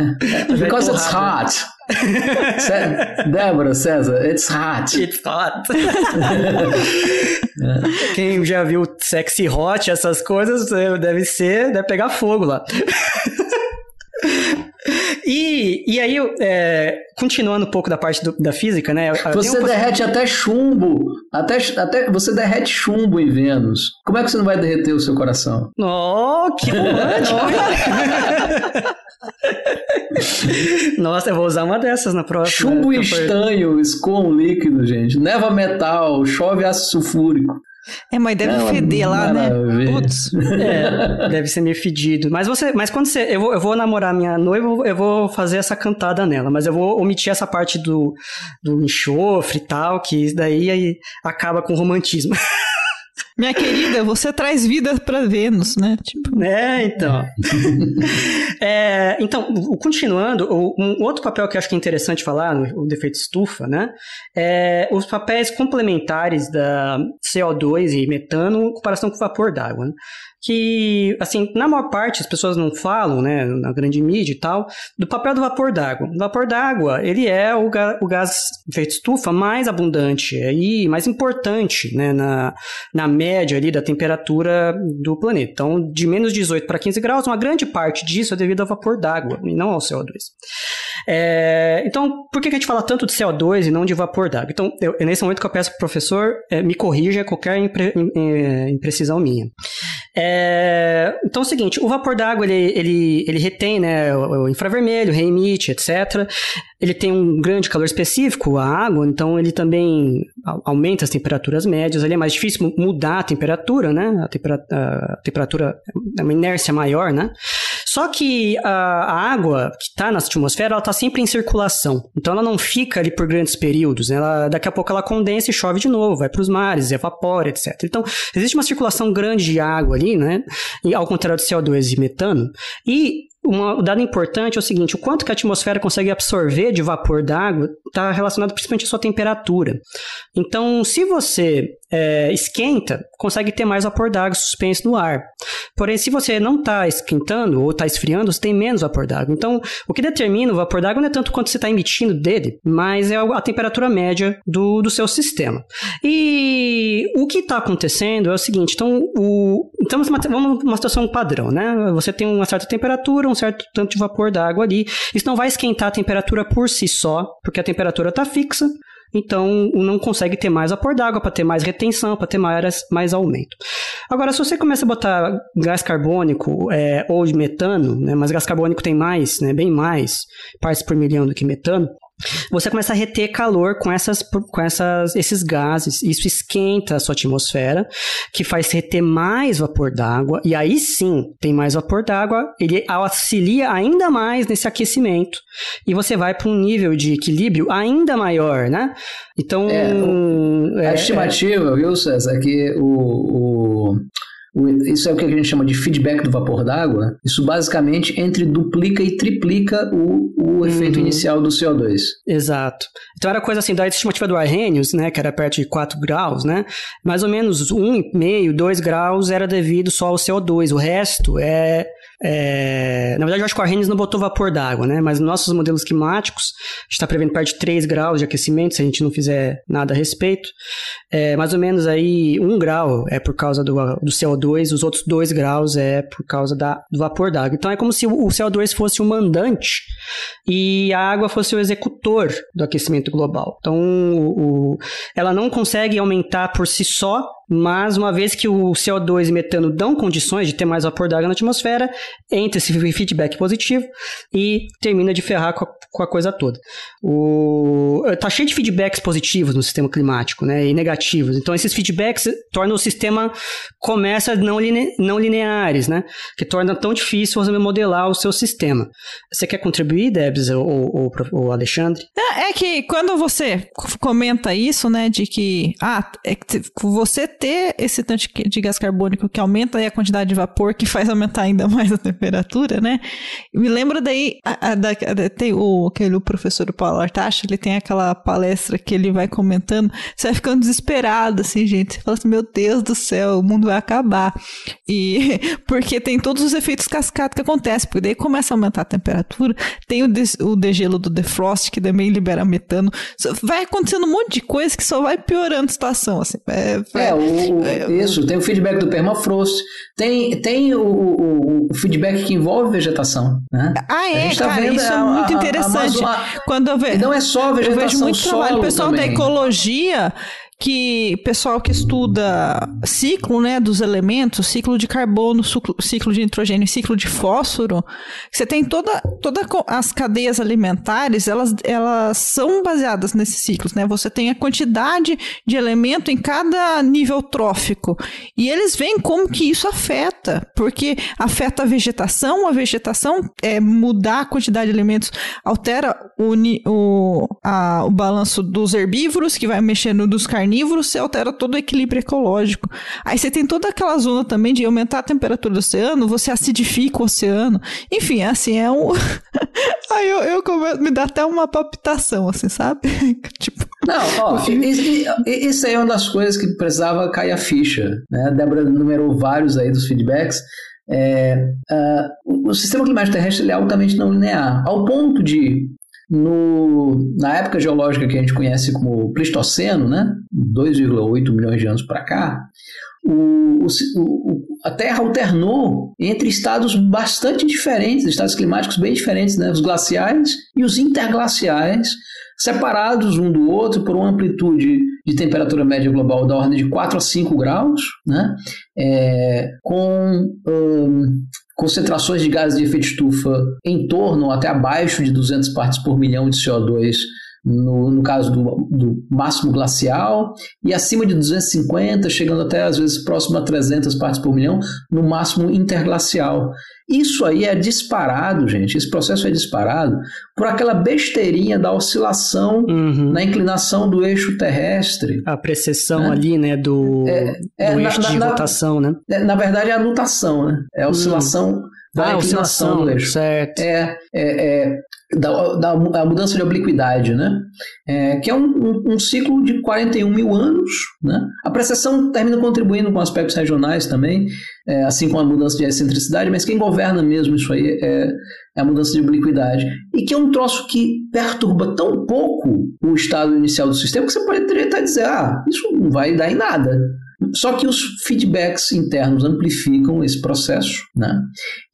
Because it's hot. Débora, César, it's hot. It's hot. Quem já viu sexy hot, essas coisas, deve ser, deve pegar fogo lá. E, e aí, é, continuando um pouco da parte do, da física, né? Você um... derrete até chumbo. Até, até você derrete chumbo em Vênus. Como é que você não vai derreter o seu coração? Oh, que romântico! Nossa, eu vou usar uma dessas na próxima. Chumbo estanho, escoam líquido, gente. Neva metal, chove ácido sulfúrico. É, mas deve não, feder lá, né? Putz. É, deve ser meio fedido. Mas você, mas quando você. Eu vou, eu vou namorar minha noiva, eu vou fazer essa cantada nela, mas eu vou omitir essa parte do, do enxofre e tal, que daí aí acaba com o romantismo. Minha querida, você traz vida para Vênus, né? Tipo... É, então. é, então, continuando, um outro papel que eu acho que é interessante falar, o defeito estufa, né? É os papéis complementares da CO2 e metano em comparação com o vapor d'água. Né? Que, assim, na maior parte as pessoas não falam, né, na grande mídia e tal, do papel do vapor d'água. O vapor d'água, ele é o, ga o gás efeito estufa mais abundante e mais importante, né, na, na média ali da temperatura do planeta. Então, de menos 18 para 15 graus, uma grande parte disso é devido ao vapor d'água e não ao CO2. É, então, por que a gente fala tanto de CO2 e não de vapor d'água? Então, eu, nesse momento que eu peço para o professor, é, me corrija qualquer impre, imprecisão minha. É, então é o seguinte, o vapor d'água ele, ele, ele retém né, o, o infravermelho, reemite, etc. Ele tem um grande calor específico, a água, então ele também aumenta as temperaturas médias. Ele é mais difícil mudar a temperatura, né? A, a temperatura é uma inércia maior, né? Só que a, água que está na atmosfera, ela está sempre em circulação. Então ela não fica ali por grandes períodos. Né? Ela, daqui a pouco ela condensa e chove de novo, vai para os mares, evapora, etc. Então existe uma circulação grande de água ali, né? E, ao contrário do CO2 e metano. E um dado importante é o seguinte: o quanto que a atmosfera consegue absorver de vapor d'água está relacionado principalmente à sua temperatura. Então, se você é, esquenta, consegue ter mais vapor d'água suspenso no ar. Porém, se você não está esquentando ou está esfriando, você tem menos vapor d'água. Então, o que determina o vapor d'água não é tanto quanto você está emitindo dele, mas é a temperatura média do, do seu sistema. E o que está acontecendo é o seguinte: então, o, estamos vamos numa situação padrão, né? Você tem uma certa temperatura, um certo tanto de vapor d'água ali. Isso não vai esquentar a temperatura por si só, porque a temperatura está fixa. Então, não consegue ter mais vapor d'água para ter mais retenção, para ter mais, mais aumento. Agora, se você começa a botar gás carbônico é, ou de metano, né, mas gás carbônico tem mais, né, bem mais partes por milhão do que metano, você começa a reter calor com, essas, com essas, esses gases. Isso esquenta a sua atmosfera, que faz reter mais vapor d'água. E aí sim, tem mais vapor d'água, ele auxilia ainda mais nesse aquecimento. E você vai para um nível de equilíbrio ainda maior, né? Então. É, o, a é, estimativa, é... viu, César, que o, o isso é o que a gente chama de feedback do vapor d'água. Isso basicamente entre duplica e triplica o, o uhum. efeito inicial do CO2. Exato. Então era coisa assim, da estimativa do Arrhenius, né, que era perto de 4 graus, né, mais ou menos 1,5, 2 graus era devido só ao CO2. O resto é é, na verdade, eu acho que o Arrhenius não botou vapor d'água, né? Mas nos nossos modelos climáticos, a gente está prevendo perto de 3 graus de aquecimento, se a gente não fizer nada a respeito. É, mais ou menos aí 1 grau é por causa do, do CO2, os outros 2 graus é por causa da, do vapor d'água. Então é como se o CO2 fosse o mandante e a água fosse o executor do aquecimento global. Então o, o, ela não consegue aumentar por si só mas uma vez que o CO2 e metano dão condições de ter mais vapor d'água na atmosfera, entra esse feedback positivo e termina de ferrar com a, com a coisa toda. O, tá cheio de feedbacks positivos no sistema climático, né, e negativos. Então esses feedbacks tornam o sistema começa não, line, não lineares, né, que torna tão difícil você modelar o seu sistema. Você quer contribuir, Debs ou, ou, ou Alexandre? É, é que quando você comenta isso, né, de que ah, é que você ter esse tanto de gás carbônico que aumenta a quantidade de vapor, que faz aumentar ainda mais a temperatura, né? Me lembro daí, a, a, a, tem o, aquele o professor Paulo Artacho, ele tem aquela palestra que ele vai comentando, você vai ficando desesperado, assim, gente. Você fala assim, meu Deus do céu, o mundo vai acabar. E porque tem todos os efeitos cascata que acontecem, porque daí começa a aumentar a temperatura, tem o, de, o degelo do defrost, que também libera metano. Vai acontecendo um monte de coisa que só vai piorando a situação, assim. É, é o, o, é, isso, tem o feedback do permafrost, tem, tem o, o, o feedback que envolve vegetação. Né? Ah, é, tá cara, isso é a, é muito interessante. A, a, Quando eu vejo, não é só vegetação, eu vejo muito trabalho. O pessoal também. da ecologia que pessoal que estuda ciclo, né, dos elementos, ciclo de carbono, ciclo de nitrogênio, ciclo de fósforo, você tem toda, toda as cadeias alimentares, elas, elas são baseadas nesses ciclos, né? Você tem a quantidade de elemento em cada nível trófico e eles veem como que isso afeta, porque afeta a vegetação, a vegetação é mudar a quantidade de alimentos altera o, o, a, o balanço dos herbívoros que vai mexendo dos carnívoros carnívoro, você altera todo o equilíbrio ecológico. Aí você tem toda aquela zona também de aumentar a temperatura do oceano, você acidifica o oceano. Enfim, assim, é um. Aí eu, eu começo, me dá até uma palpitação, assim, sabe? tipo. Não, ó, isso aí é uma das coisas que precisava cair a ficha. Né? A Débora numerou vários aí dos feedbacks. É, uh, o sistema climático terrestre é altamente não linear, ao ponto de no, na época geológica que a gente conhece como Pleistoceno, né, 2,8 milhões de anos para cá, o, o, a Terra alternou entre estados bastante diferentes, estados climáticos bem diferentes, né, os glaciais e os interglaciais, separados um do outro por uma amplitude de temperatura média global da ordem de 4 a 5 graus, né, é, com um, concentrações de gases de efeito estufa em torno até abaixo de 200 partes por milhão de CO2 no, no caso do, do, máximo glacial, e acima de 250, chegando até às vezes próximo a 300 partes por milhão no máximo interglacial. Isso aí é disparado, gente. Esse processo é disparado por aquela besteirinha da oscilação uhum. na inclinação do eixo terrestre. A precessão né? ali, né, do, é, é, do eixo na, de na, rotação, né? É, na verdade é a nutação, né? É a oscilação uhum. da ah, inclinação do eixo. Certo. É, é, é da, da, da, mudança de obliquidade, né? É, que é um, um, um, ciclo de 41 mil anos. Né? A precessão termina contribuindo com aspectos regionais também, é, assim como a mudança de excentricidade, mas quem governa mesmo isso aí é, é, a mudança de obliquidade. E que é um troço que perturba tão pouco o estado inicial do sistema que você poderia até dizer, ah, isso não vai dar em nada. Só que os feedbacks internos amplificam esse processo, né?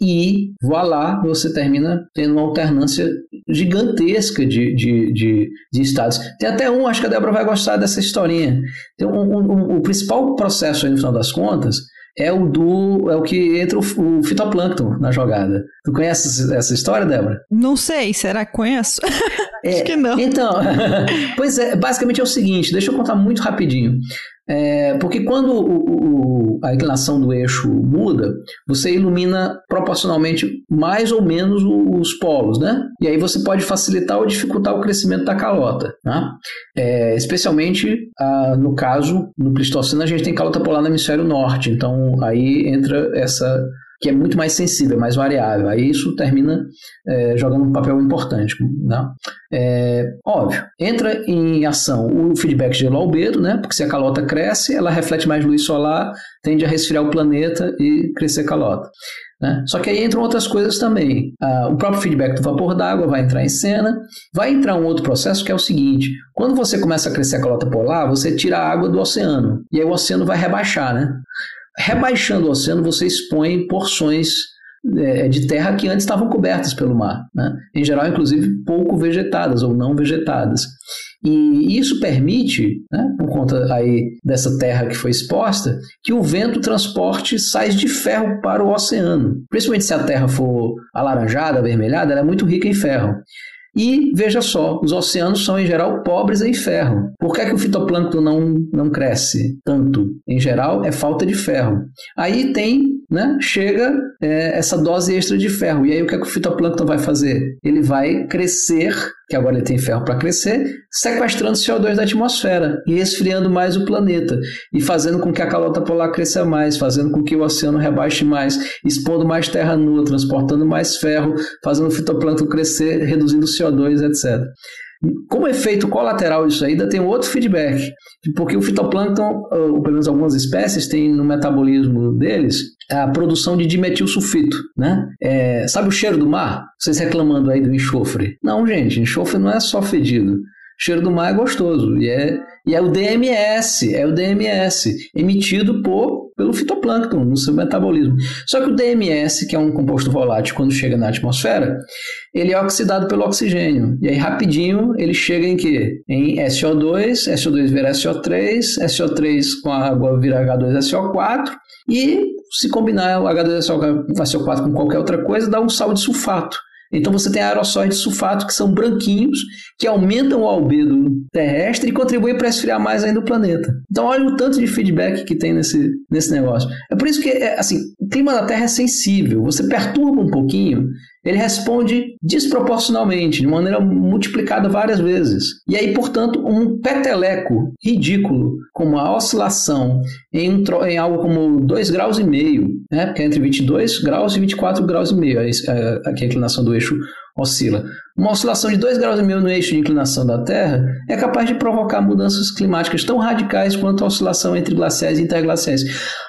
E voilá, você termina tendo uma alternância gigantesca de, de, de, de estados. Tem até um, acho que a Débora vai gostar dessa historinha. Tem um, um, um, o principal processo aí, no final das contas é o do é o que entra o, o fitoplâncton na jogada. Tu conheces essa história, Débora? Não sei, será que conheço? É, Acho que não. Então, pois é, basicamente é o seguinte, deixa eu contar muito rapidinho. É, porque quando o, o, a inclinação do eixo muda, você ilumina proporcionalmente mais ou menos os polos, né? E aí você pode facilitar ou dificultar o crescimento da calota, né? É, especialmente ah, no caso, no Pleistoceno, a gente tem calota polar no hemisfério norte, então aí entra essa que é muito mais sensível, mais variável. Aí isso termina é, jogando um papel importante. Né? É, óbvio, entra em ação o feedback de albedo, né? porque se a calota cresce, ela reflete mais luz solar, tende a resfriar o planeta e crescer calota. Né? Só que aí entram outras coisas também. Ah, o próprio feedback do vapor d'água vai entrar em cena. Vai entrar um outro processo que é o seguinte: quando você começa a crescer a calota polar, você tira a água do oceano. E aí o oceano vai rebaixar. Né? Rebaixando o oceano, você expõe porções é, de terra que antes estavam cobertas pelo mar, né? em geral, inclusive, pouco vegetadas ou não vegetadas. E isso permite, né, por conta aí dessa terra que foi exposta, que o vento transporte sais de ferro para o oceano. Principalmente se a terra for alaranjada, avermelhada, ela é muito rica em ferro. E veja só, os oceanos são em geral pobres em ferro. Por que, é que o fitoplâncton não, não cresce tanto? Em geral, é falta de ferro. Aí tem, né, chega é, essa dose extra de ferro. E aí o que, é que o fitoplâncton vai fazer? Ele vai crescer que agora ele tem ferro para crescer, sequestrando CO2 da atmosfera e esfriando mais o planeta e fazendo com que a calota polar cresça mais, fazendo com que o oceano rebaixe mais, expondo mais terra nua, transportando mais ferro, fazendo o fitoplâncton crescer, reduzindo o CO2, etc. Como efeito colateral disso ainda tem outro feedback, porque o fitoplâncton, ou pelo menos algumas espécies, têm no metabolismo deles a produção de dimetilsulfito, né? É, sabe o cheiro do mar? Vocês reclamando aí do enxofre. Não, gente, enxofre não é só fedido. Cheiro do mar é gostoso. E é, e é o DMS, é o DMS, emitido por, pelo fitoplâncton no seu metabolismo. Só que o DMS, que é um composto volátil, quando chega na atmosfera, ele é oxidado pelo oxigênio. E aí, rapidinho, ele chega em quê? Em SO2, SO2 vira SO3, SO3 com a água vira H2SO4, e se combinar o H2SO4 com qualquer outra coisa, dá um sal de sulfato. Então você tem aerossóis de sulfato que são branquinhos, que aumentam o albedo terrestre e contribuem para esfriar mais ainda o planeta. Então olha o tanto de feedback que tem nesse, nesse negócio. É por isso que é, assim, o clima da Terra é sensível. Você perturba um pouquinho, ele responde desproporcionalmente, de maneira multiplicada várias vezes. E aí, portanto, um peteleco ridículo, como a oscilação em, um, em algo como 2 graus e meio, né? que é entre 22 graus e 24 graus e meio, aqui a inclinação do eixo oscila. Uma oscilação de 2 graus e meio no eixo de inclinação da Terra é capaz de provocar mudanças climáticas tão radicais quanto a oscilação entre glaciais e interglaciais.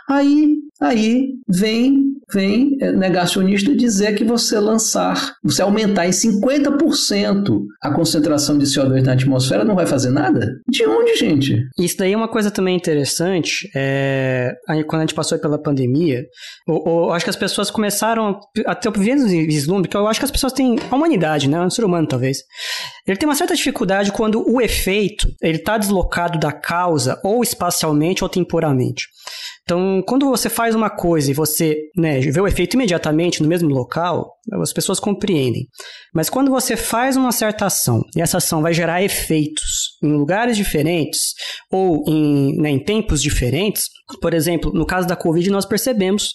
Aí, aí vem vem é, negacionista dizer que você lançar, você aumentar em 50% a concentração de CO2 na atmosfera não vai fazer nada? De onde, gente? Isso daí é uma coisa também interessante. É, quando a gente passou pela pandemia, eu, acho que as pessoas começaram a ter um vislumbre, que eu acho que as pessoas têm, a humanidade, né, o ser humano talvez, ele tem uma certa dificuldade quando o efeito ele está deslocado da causa ou espacialmente ou temporalmente. Então, quando você faz uma coisa e você né, vê o efeito imediatamente no mesmo local, as pessoas compreendem. Mas quando você faz uma certa ação e essa ação vai gerar efeitos em lugares diferentes ou em, né, em tempos diferentes, por exemplo, no caso da Covid, nós percebemos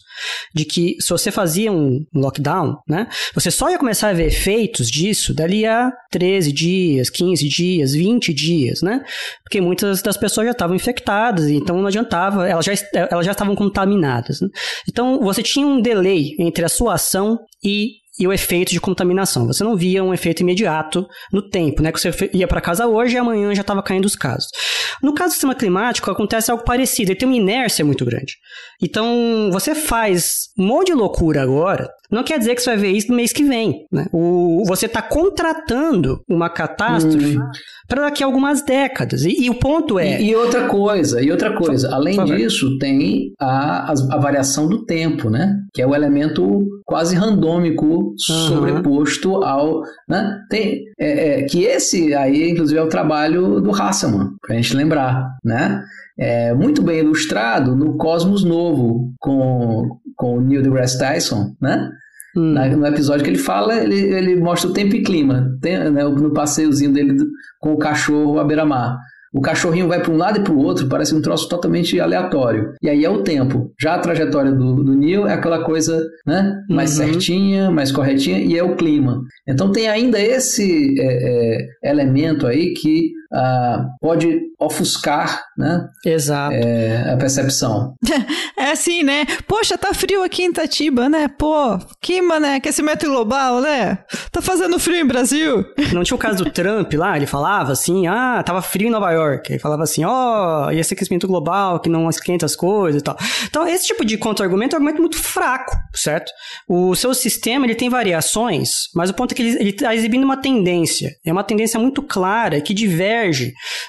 de que se você fazia um lockdown, né, você só ia começar a ver efeitos disso dali a 13 dias, 15 dias, 20 dias, né? Porque muitas das pessoas já estavam infectadas, então não adiantava, elas já, já estavam contaminadas. Né? Então você tinha um delay entre a sua ação e e o efeito de contaminação. Você não via um efeito imediato no tempo, né? Que você ia para casa hoje e amanhã já estava caindo os casos. No caso do sistema climático, acontece algo parecido. Ele tem uma inércia muito grande. Então, você faz um monte de loucura agora, não quer dizer que você vai ver isso no mês que vem. Né? O, você está contratando uma catástrofe hum. para daqui a algumas décadas. E, e o ponto é. E, e, outra coisa, e outra coisa, além disso, tem a, a, a, variação do tempo, né? Que é o elemento quase randômico uhum. sobreposto ao. Né? Tem, é, é, que esse aí, inclusive, é o trabalho do Hasselmann, para a gente lembrar, né? É muito bem ilustrado no Cosmos Novo, com, com o Neil deGrasse Tyson, né? Hum. no episódio que ele fala, ele, ele mostra o tempo e clima, tem, né, no passeiozinho dele com o cachorro à beira-mar. O cachorrinho vai para um lado e para o outro, parece um troço totalmente aleatório. E aí é o tempo. Já a trajetória do, do Neil é aquela coisa né, mais uhum. certinha, mais corretinha, e é o clima. Então tem ainda esse é, é, elemento aí que uh, pode ofuscar né? Exato. É, a percepção. É assim, né? Poxa, tá frio aqui em Itatiba, né? Pô, clima, né? Aquecimento global, né? Tá fazendo frio em Brasil. Não tinha o caso do Trump lá? Ele falava assim, ah, tava frio em Nova York. Ele falava assim, ó, oh, e esse aquecimento global que não esquenta as coisas e tal. Então, esse tipo de contra-argumento é um argumento muito fraco, certo? O seu sistema, ele tem variações, mas o ponto é que ele, ele tá exibindo uma tendência. É uma tendência muito clara que diverge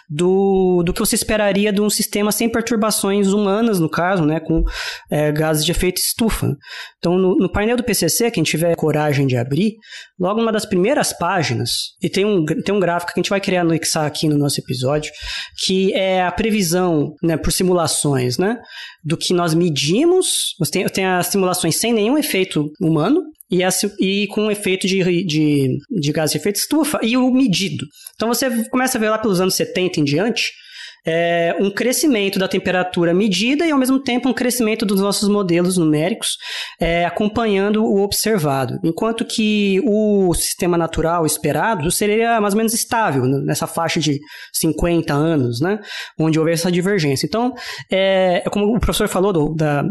do, do que você esperaria de um sistema sem perturbações humanas, no caso, né, com é, gases de efeito estufa. Então, no, no, painel do PCC, quem tiver coragem de abrir, logo numa das primeiras páginas, e tem um, tem um gráfico que a gente vai criar no Ixar aqui no nosso episódio, que é a previsão, né, por simulações, né, do que nós medimos, você tem, tem as simulações sem nenhum efeito humano, e, e com efeito de, de, de gás de efeito estufa e o medido. Então você começa a ver lá pelos anos 70 em diante é, um crescimento da temperatura medida e, ao mesmo tempo, um crescimento dos nossos modelos numéricos é, acompanhando o observado. Enquanto que o sistema natural esperado seria mais ou menos estável, nessa faixa de 50 anos, né, onde houve essa divergência. Então, é, é como o professor falou do da,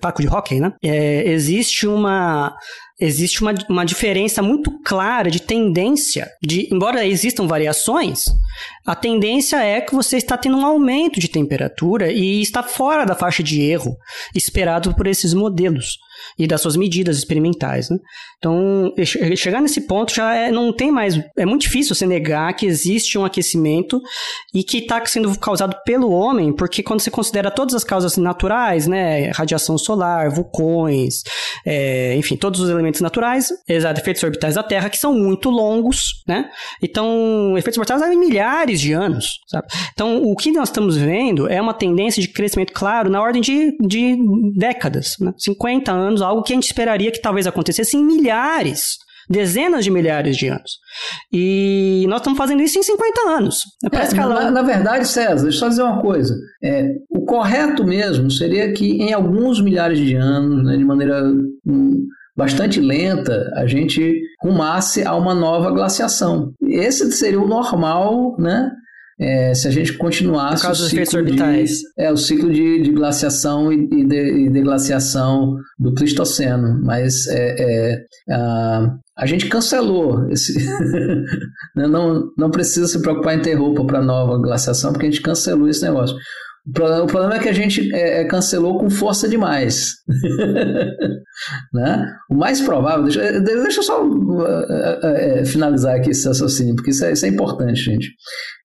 taco de hockey, né, é, existe uma existe uma, uma diferença muito clara de tendência, de embora existam variações, a tendência é que você está tendo um aumento de temperatura e está fora da faixa de erro esperado por esses modelos. E das suas medidas experimentais. Né? Então, chegar nesse ponto já é, não tem mais. É muito difícil você negar que existe um aquecimento e que está sendo causado pelo homem, porque quando você considera todas as causas naturais, né, radiação solar, vulcões, é, enfim, todos os elementos naturais, exato, efeitos orbitais da Terra, que são muito longos, né? Então, efeitos orbitais há milhares de anos, sabe? Então, o que nós estamos vendo é uma tendência de crescimento, claro, na ordem de, de décadas, né? 50 anos, algo que a gente esperaria que talvez acontecesse em milhares dezenas de milhares de anos. E nós estamos fazendo isso em 50 anos. É, na, na, verdade, César, deixa eu só dizer uma coisa. É, o correto mesmo seria que em alguns milhares de anos, né, de maneira hum, bastante lenta, a gente rumasse a uma nova glaciação. Esse seria o normal, né? É, se a gente continuasse o ciclo, de, é, o ciclo de, de glaciação e, e, de, e deglaciação do Pleistoceno. Mas é, é, a, a gente cancelou esse. Né, não, não precisa se preocupar em ter roupa para nova glaciação, porque a gente cancelou esse negócio. O problema é que a gente é, é, cancelou com força demais. né? O mais provável, deixa, deixa eu só uh, finalizar aqui esse raciocínio, porque isso é, isso é importante, gente.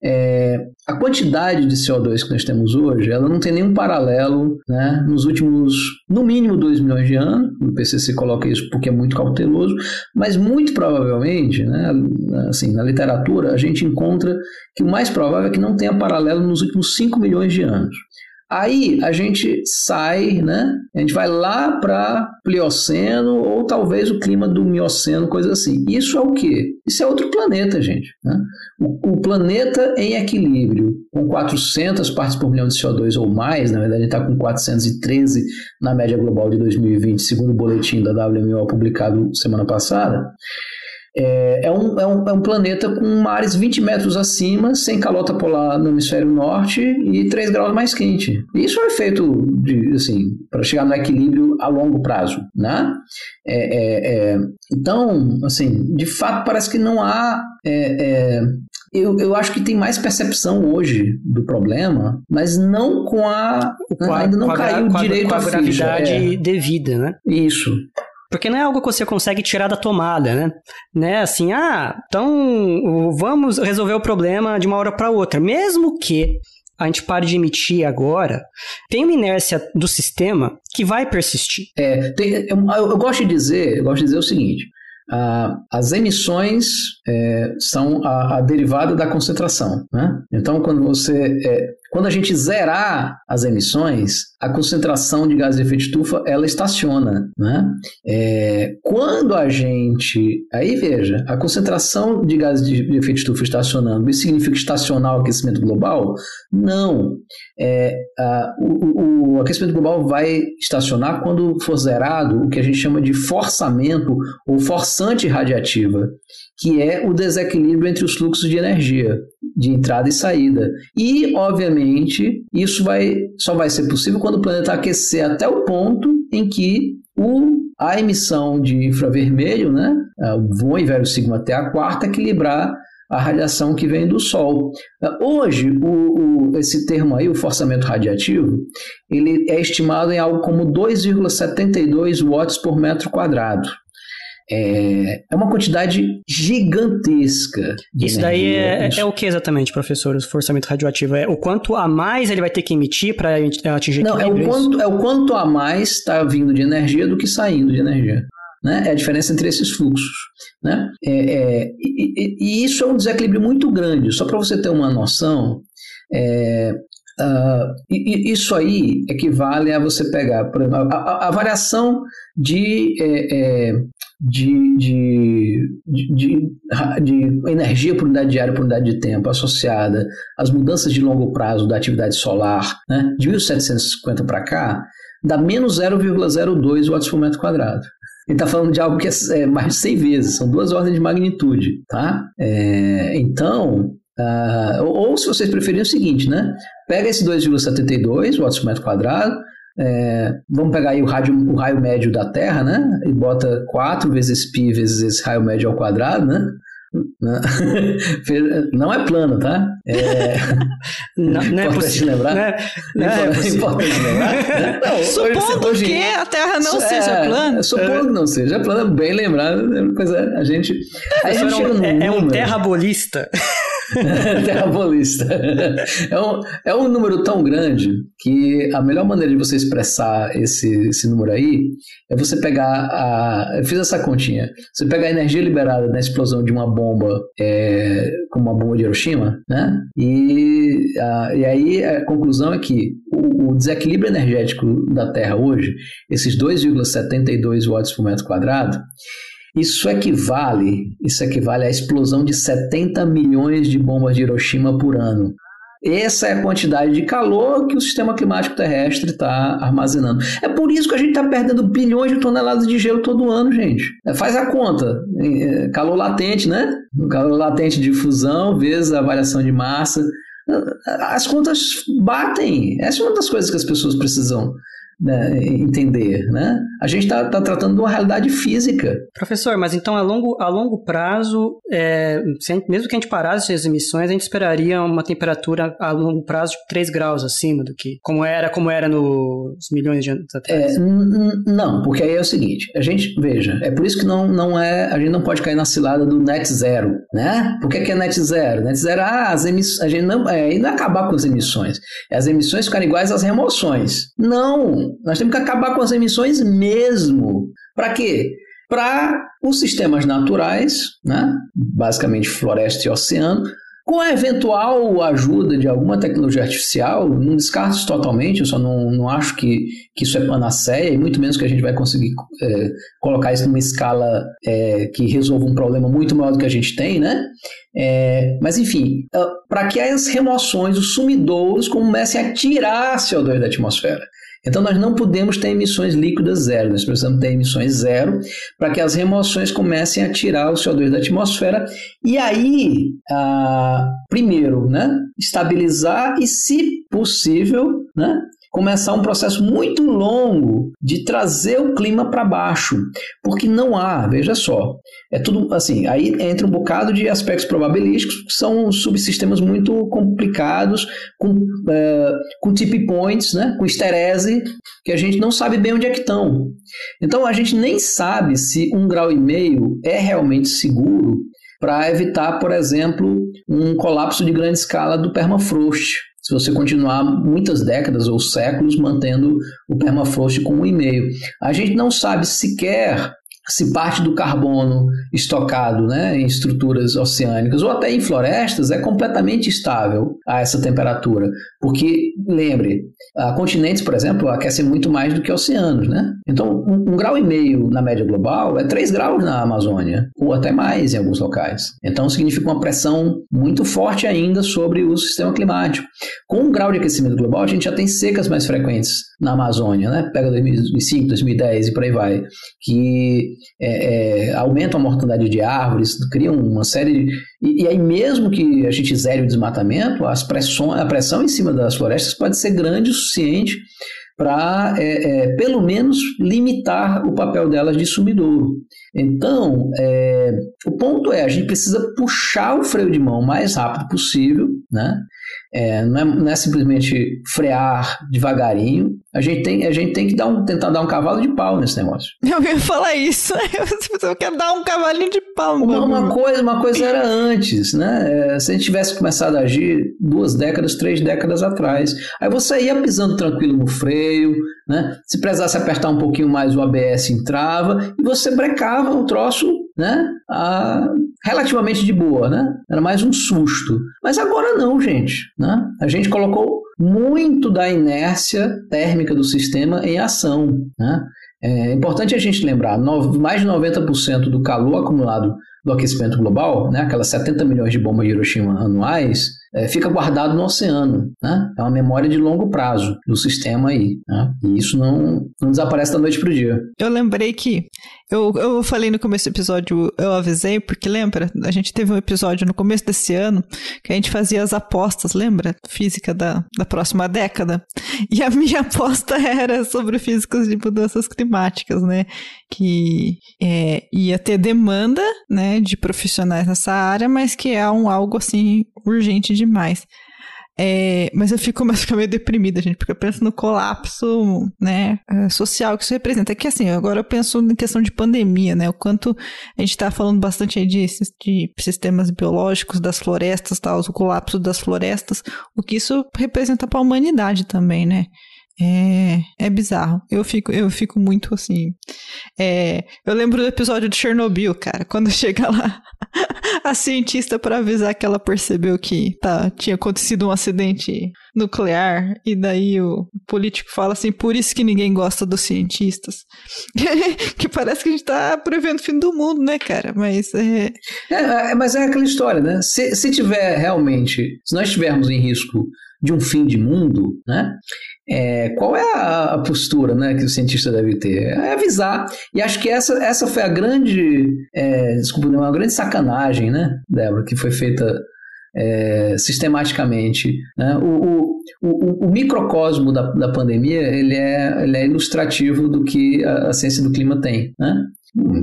É, a quantidade de CO2 que nós temos hoje, ela não tem nenhum paralelo né, nos últimos, no mínimo, 2 milhões de anos. O PCC coloca isso porque é muito cauteloso, mas muito provavelmente, né, assim, na literatura, a gente encontra que o mais provável é que não tenha paralelo nos últimos 5 milhões de anos. Aí a gente sai, né? A gente vai lá para Plioceno ou talvez o clima do Mioceno, coisa assim. Isso é o quê? Isso é outro planeta, gente. Né? O, o, planeta em equilíbrio, com 400 partes por milhão de CO2 ou mais, na verdade está com 413 na média global de 2020, segundo o boletim da WMO publicado semana passada. É, é, um, é, um, é um planeta com mares 20 metros acima, sem calota polar no hemisfério norte e 3 graus mais quente. Isso é feito de, assim, para chegar no equilíbrio a longo prazo, né? É, é, é então, assim, de fato parece que não há é, é, eu, eu acho que tem mais percepção hoje do problema, mas não com a. Com a ainda não caiu a, direito com a, com a gravidade é. devida, né? Isso. Porque não é algo que você consegue tirar da tomada, né? né? Assim, ah, então vamos resolver o problema de uma hora para outra. Mesmo que a gente pare de emitir agora, tem uma inércia do sistema que vai persistir. É, tem, eu, eu, gosto de dizer, eu gosto de dizer o seguinte: as emissões é, são a, a, derivada da concentração. Né? Então, quando você é, quando a gente zerar as emissões, a concentração de gases de efeito estufa ela estaciona. Né? É, quando a gente. Aí veja, a concentração de gases de efeito estufa estacionando, isso significa estacionar o aquecimento global? Não. É, a, o, o aquecimento global vai estacionar quando for zerado o que a gente chama de forçamento ou forçante radiativa que é o desequilíbrio entre os fluxos de energia de entrada e saída. E, obviamente, isso vai, só vai ser possível quando o planeta aquecer até o ponto em que o, a emissão de infravermelho, né, o voo em velho sigma até a quarta, equilibrar a radiação que vem do Sol. Hoje, o, o, esse termo aí, o forçamento radiativo, ele é estimado em algo como 2,72 watts por metro quadrado. É, é uma quantidade gigantesca. Isso daí é, é, o que exatamente, professor, o forçamento radioativo? É o quanto a mais ele vai ter que emitir para atingir Não, é o, quanto, é o quanto a mais está vindo de energia do que saindo de energia. Né? É a diferença entre esses fluxos. Né? É, é, e, e, isso é um desequilíbrio muito grande. Só para você ter uma noção, é, Uh, isso aí equivale a você pegar a, a, a variação de é, é, de, de, de, de, energia por unidade diária por unidade de tempo associada às mudanças de longo prazo da atividade solar, né, de 1750 para cá, dá menos 0,02 watts por metro quadrado. Ele está falando de algo que é, é, mais de 100 vezes, são duas ordens de magnitude. Tá? É, então, uh, ou, ou, se vocês preferirem, é o seguinte, né? Pega esse 2,72 watts por metro quadrado, é, vamos pegar aí o, rádio, o raio médio da Terra, né? E bota 4 vezes π vezes esse raio médio ao quadrado, né? Né? Não é plano, tá? É... Não, não é possível. lembrar. Não é, não é, é importante lembrar. Não, supondo hoje, que a Terra não é, seja plana. Supondo que não seja plana, bem lembrado. Pois é, a gente. A gente é, é um terrabolista. Terrabolista. É um, é um número tão grande que a melhor maneira de você expressar esse, esse número aí é você pegar a. Eu fiz essa continha. Você pegar a energia liberada na explosão de uma bomba, é, como uma bomba de Hiroshima, né? E, a, e aí a conclusão é que o, o desequilíbrio energético da Terra hoje, esses 2,72 watts por metro quadrado, isso equivale, isso equivale à explosão de 70 milhões de bombas de Hiroshima por ano. Essa é a quantidade de calor que o sistema climático terrestre está armazenando. É por isso que a gente está perdendo bilhões de toneladas de gelo todo ano, gente. É, faz a conta. É, calor latente, né? calor latente de fusão vezes a variação de massa. As contas batem. Essa é uma das coisas que as pessoas precisam né, entender, né? A gente está tá tratando de uma realidade física. Professor, mas então a longo, a longo prazo, é, mesmo que a gente parasse as emissões, a gente esperaria uma temperatura a longo prazo de 3 graus acima do que como era, como era nos milhões de anos atrás. É, não, porque aí é o seguinte, a gente, veja, é por isso que não, não é, a gente não pode cair na cilada do net zero, né? Por que, que é net zero? Net zero, ah, as emissões, a gente não, é, não é acabar com as emissões, é as emissões ficarem iguais às remoções. Não, nós temos que acabar com as emissões mesmo. Para quê? Para os sistemas naturais, né? basicamente floresta e oceano, com a eventual ajuda de alguma tecnologia artificial, não descarto isso totalmente, eu só não, não acho que, que isso é panaceia, e muito menos que a gente vai conseguir é, colocar isso numa escala é, que resolva um problema muito maior do que a gente tem, né? É, mas enfim, para que as remoções, os sumidouros comecem a tirar CO2 da atmosfera. Então, nós não podemos ter emissões líquidas zero, nós precisamos ter emissões zero para que as remoções comecem a tirar o CO2 da atmosfera e aí, ah, primeiro, né, estabilizar e, se possível, né, começar um processo muito longo de trazer o clima para baixo, porque não há, veja só, é tudo assim, aí entra um bocado de aspectos probabilísticos, que são subsistemas muito complicados, com, é, com tip points, né, com esterese, que a gente não sabe bem onde é que estão. Então a gente nem sabe se um grau e meio é realmente seguro para evitar, por exemplo, um colapso de grande escala do permafrost se você continuar muitas décadas ou séculos mantendo o permafrost com um e-mail. A gente não sabe sequer se parte do carbono estocado né, em estruturas oceânicas ou até em florestas é completamente estável a essa temperatura. Porque, lembre, continentes, por exemplo, aquecem muito mais do que oceanos. Né? Então, um, um grau e meio na média global é 3 graus na Amazônia, ou até mais em alguns locais. Então, significa uma pressão muito forte ainda sobre o sistema climático. Com um grau de aquecimento global, a gente já tem secas mais frequentes na Amazônia, né? pega 2005, 2010 e por aí vai, que é, é, aumentam a mortandade de árvores, criam uma série de. E, e, aí, mesmo que a gente zere o desmatamento, as pressões, a pressão em cima das florestas pode ser grande o suficiente para, é, é, pelo menos, limitar o papel delas de sumidouro. Então, é, o ponto é, a gente precisa puxar o freio de mão o mais rápido possível, né? É, não, é, não, é, simplesmente frear devagarinho. A gente tem, a gente tem que dar um, tentar dar um cavalo de pau nesse negócio. Eu ia falar isso. Eu quero dar um cavalinho de pau. Uma, uma, coisa, uma coisa era antes, né? É, se a gente tivesse começado a agir duas décadas, três décadas atrás, aí você ia pisando tranquilo no freio, né? Se precisasse apertar um pouquinho mais, o ABS entrava e você brecava o troço né? A, relativamente de boa, né? Era mais um susto. Mas agora não, gente. Né? A gente colocou muito da inércia térmica do sistema em ação. Né? É importante a gente lembrar, mais de 90% do calor acumulado do aquecimento global, né, aquelas 70 milhões de bombas de Hiroshima anuais, é, fica guardado no oceano. Né? É uma memória de longo prazo do sistema aí. Né? E isso não, não desaparece da noite para o dia. Eu lembrei que eu, eu falei no começo do episódio, eu avisei, porque lembra? A gente teve um episódio no começo desse ano que a gente fazia as apostas, lembra? Física da, da próxima década. E a minha aposta era sobre físicos de mudanças climáticas, né? Que é, ia ter demanda, né, de profissionais nessa área, mas que é um algo assim urgente demais. É, mas eu fico, fico meio deprimida, gente, porque eu penso no colapso né, é, social que isso representa. É que assim, agora eu penso em questão de pandemia, né? O quanto a gente está falando bastante aí de, de sistemas biológicos, das florestas, tal, o colapso das florestas, o que isso representa para a humanidade também, né? É, é bizarro. Eu fico, eu fico muito assim. É, eu lembro do episódio de Chernobyl, cara, quando chega lá a cientista para avisar que ela percebeu que tá, tinha acontecido um acidente nuclear, e daí o político fala assim: por isso que ninguém gosta dos cientistas. que parece que a gente tá prevendo o fim do mundo, né, cara? Mas é. é, é mas é aquela história, né? Se, se tiver realmente, se nós estivermos em risco de um fim de mundo, né? É, qual é a, postura né, que o cientista deve ter? É avisar. E acho que essa, essa foi a grande, é, desculpa, uma grande sacanagem, né, Débora, que foi feita é, sistematicamente. Né? O, o, o, o, microcosmo da, da pandemia ele é, ele é ilustrativo do que a, a ciência do clima tem. Né?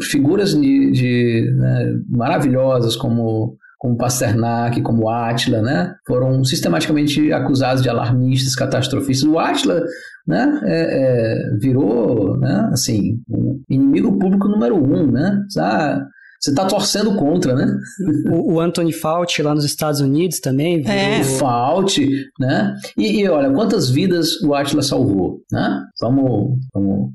Figuras de, de né, maravilhosas como como Pasternak, como Átila, né, foram sistematicamente acusados de alarmistas, catastrofistas. O Átila, né, é, é, virou, né, assim, o inimigo público número um, né, ah, você está torcendo contra, né? O, o, Anthony Fauci lá nos Estados Unidos também. Virou... É, Fauci, né? E, e, olha, quantas vidas o Atila salvou, né? Vamos, vamos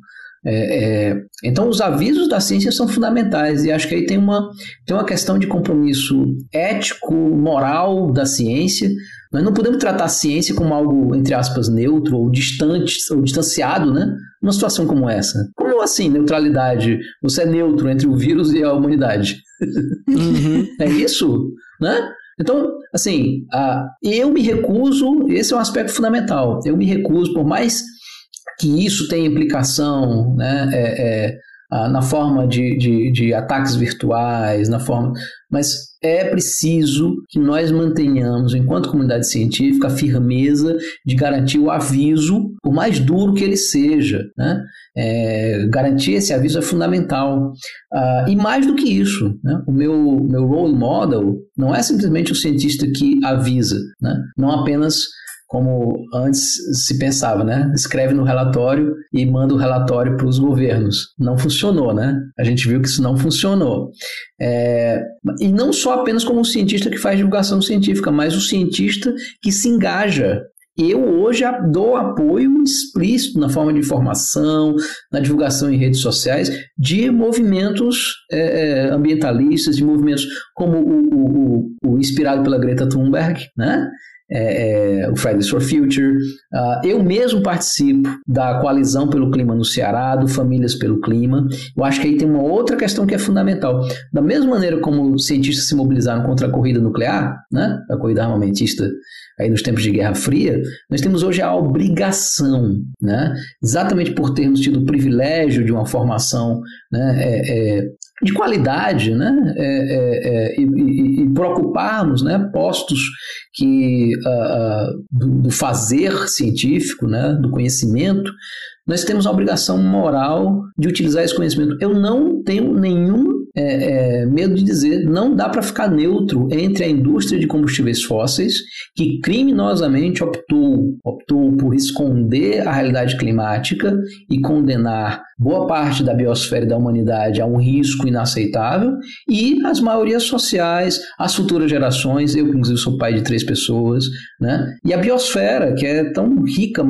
é, é, então, os avisos da ciência são fundamentais e acho que aí tem uma, tem uma questão de compromisso ético, moral da ciência. Nós não podemos tratar a ciência como algo, entre aspas, neutro ou distante, ou distanciado, né? Numa situação como essa. Como assim, neutralidade? Você é neutro entre o vírus e a humanidade. Uhum. é isso? Né? Então, assim, a, eu me recuso, esse é um aspecto fundamental, eu me recuso, por mais que isso tem implicação né, é, é, na forma de, de, de, ataques virtuais, na forma. Mas é preciso que nós mantenhamos, enquanto comunidade científica, a firmeza de garantir o aviso, por mais duro que ele seja. Né? É, garantir esse aviso é fundamental. Uh, e mais do que isso, né? o meu, meu role model não é simplesmente o cientista que avisa, né? não apenas como antes se pensava, né? Escreve no relatório e manda o relatório para os governos. Não funcionou, né? A gente viu que isso não funcionou. É... E não só apenas como um cientista que faz divulgação científica, mas o cientista que se engaja eu hoje dou apoio explícito na forma de informação, na divulgação em redes sociais, de movimentos é, é ambientalistas, de movimentos como o, o, o, inspirado pela Greta Thunberg, né? É, é, o Fridays for Future. Uh, eu mesmo participo da Coalizão pelo Clima no Ceará, do Famílias pelo Clima. Eu acho que aí tem uma outra questão que é fundamental. Da mesma maneira como cientistas se mobilizaram contra a corrida nuclear, né, a corrida armamentista aí nos tempos de Guerra Fria, nós temos hoje a obrigação, né, exatamente por termos tido o privilégio de uma formação né, é, é, de qualidade, né? É, é, é, e, e, e, preocuparmos, né? Postos que uh, uh, do, do, fazer científico, né? Do conhecimento, nós temos a obrigação moral de utilizar esse conhecimento. Eu não tenho nenhum é, é, medo de dizer, não dá para ficar neutro entre a indústria de combustíveis fósseis, que criminosamente optou, optou por esconder a realidade climática e condenar boa parte da biosfera da humanidade a um risco inaceitável, e as maiorias sociais, as futuras gerações, eu, inclusive, sou pai de três pessoas, né? e a biosfera, que é tão rica,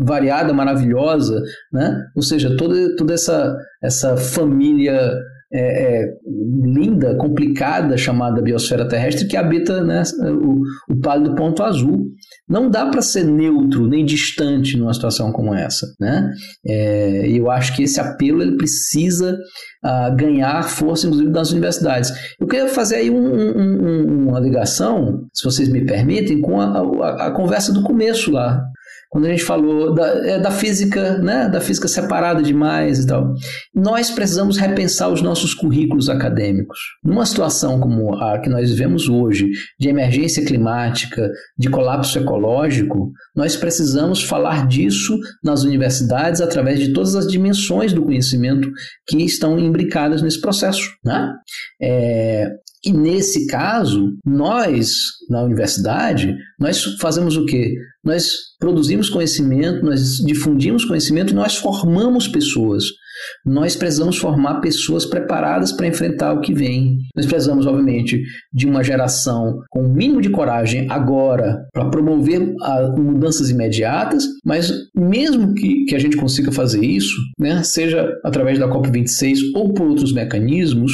variada, maravilhosa, né? ou seja, toda, toda essa, essa família é, é, linda, complicada, chamada biosfera terrestre, que habita né, o, o pálido ponto azul. Não dá para ser neutro nem distante numa situação como essa. Né? É, eu acho que esse apelo ele precisa uh, ganhar força, inclusive, das universidades. Eu queria fazer aí um, um, uma ligação, se vocês me permitem, com a, a, a conversa do começo lá quando a gente falou da, é, da física, né, da física separada demais e tal. Nós precisamos repensar os nossos currículos acadêmicos. Numa situação como a que nós vivemos hoje, de emergência climática, de colapso ecológico, nós precisamos falar disso nas universidades através de todas as dimensões do conhecimento que estão imbricadas nesse processo. Né? É, e nesse caso, nós, na universidade, nós fazemos o quê? Nós produzimos conhecimento, nós difundimos conhecimento, nós formamos pessoas. Nós precisamos formar pessoas preparadas para enfrentar o que vem. Nós precisamos, obviamente, de uma geração com o mínimo de coragem agora para promover a, mudanças imediatas, mas mesmo que, que a gente consiga fazer isso, né, seja através da COP26 ou por outros mecanismos,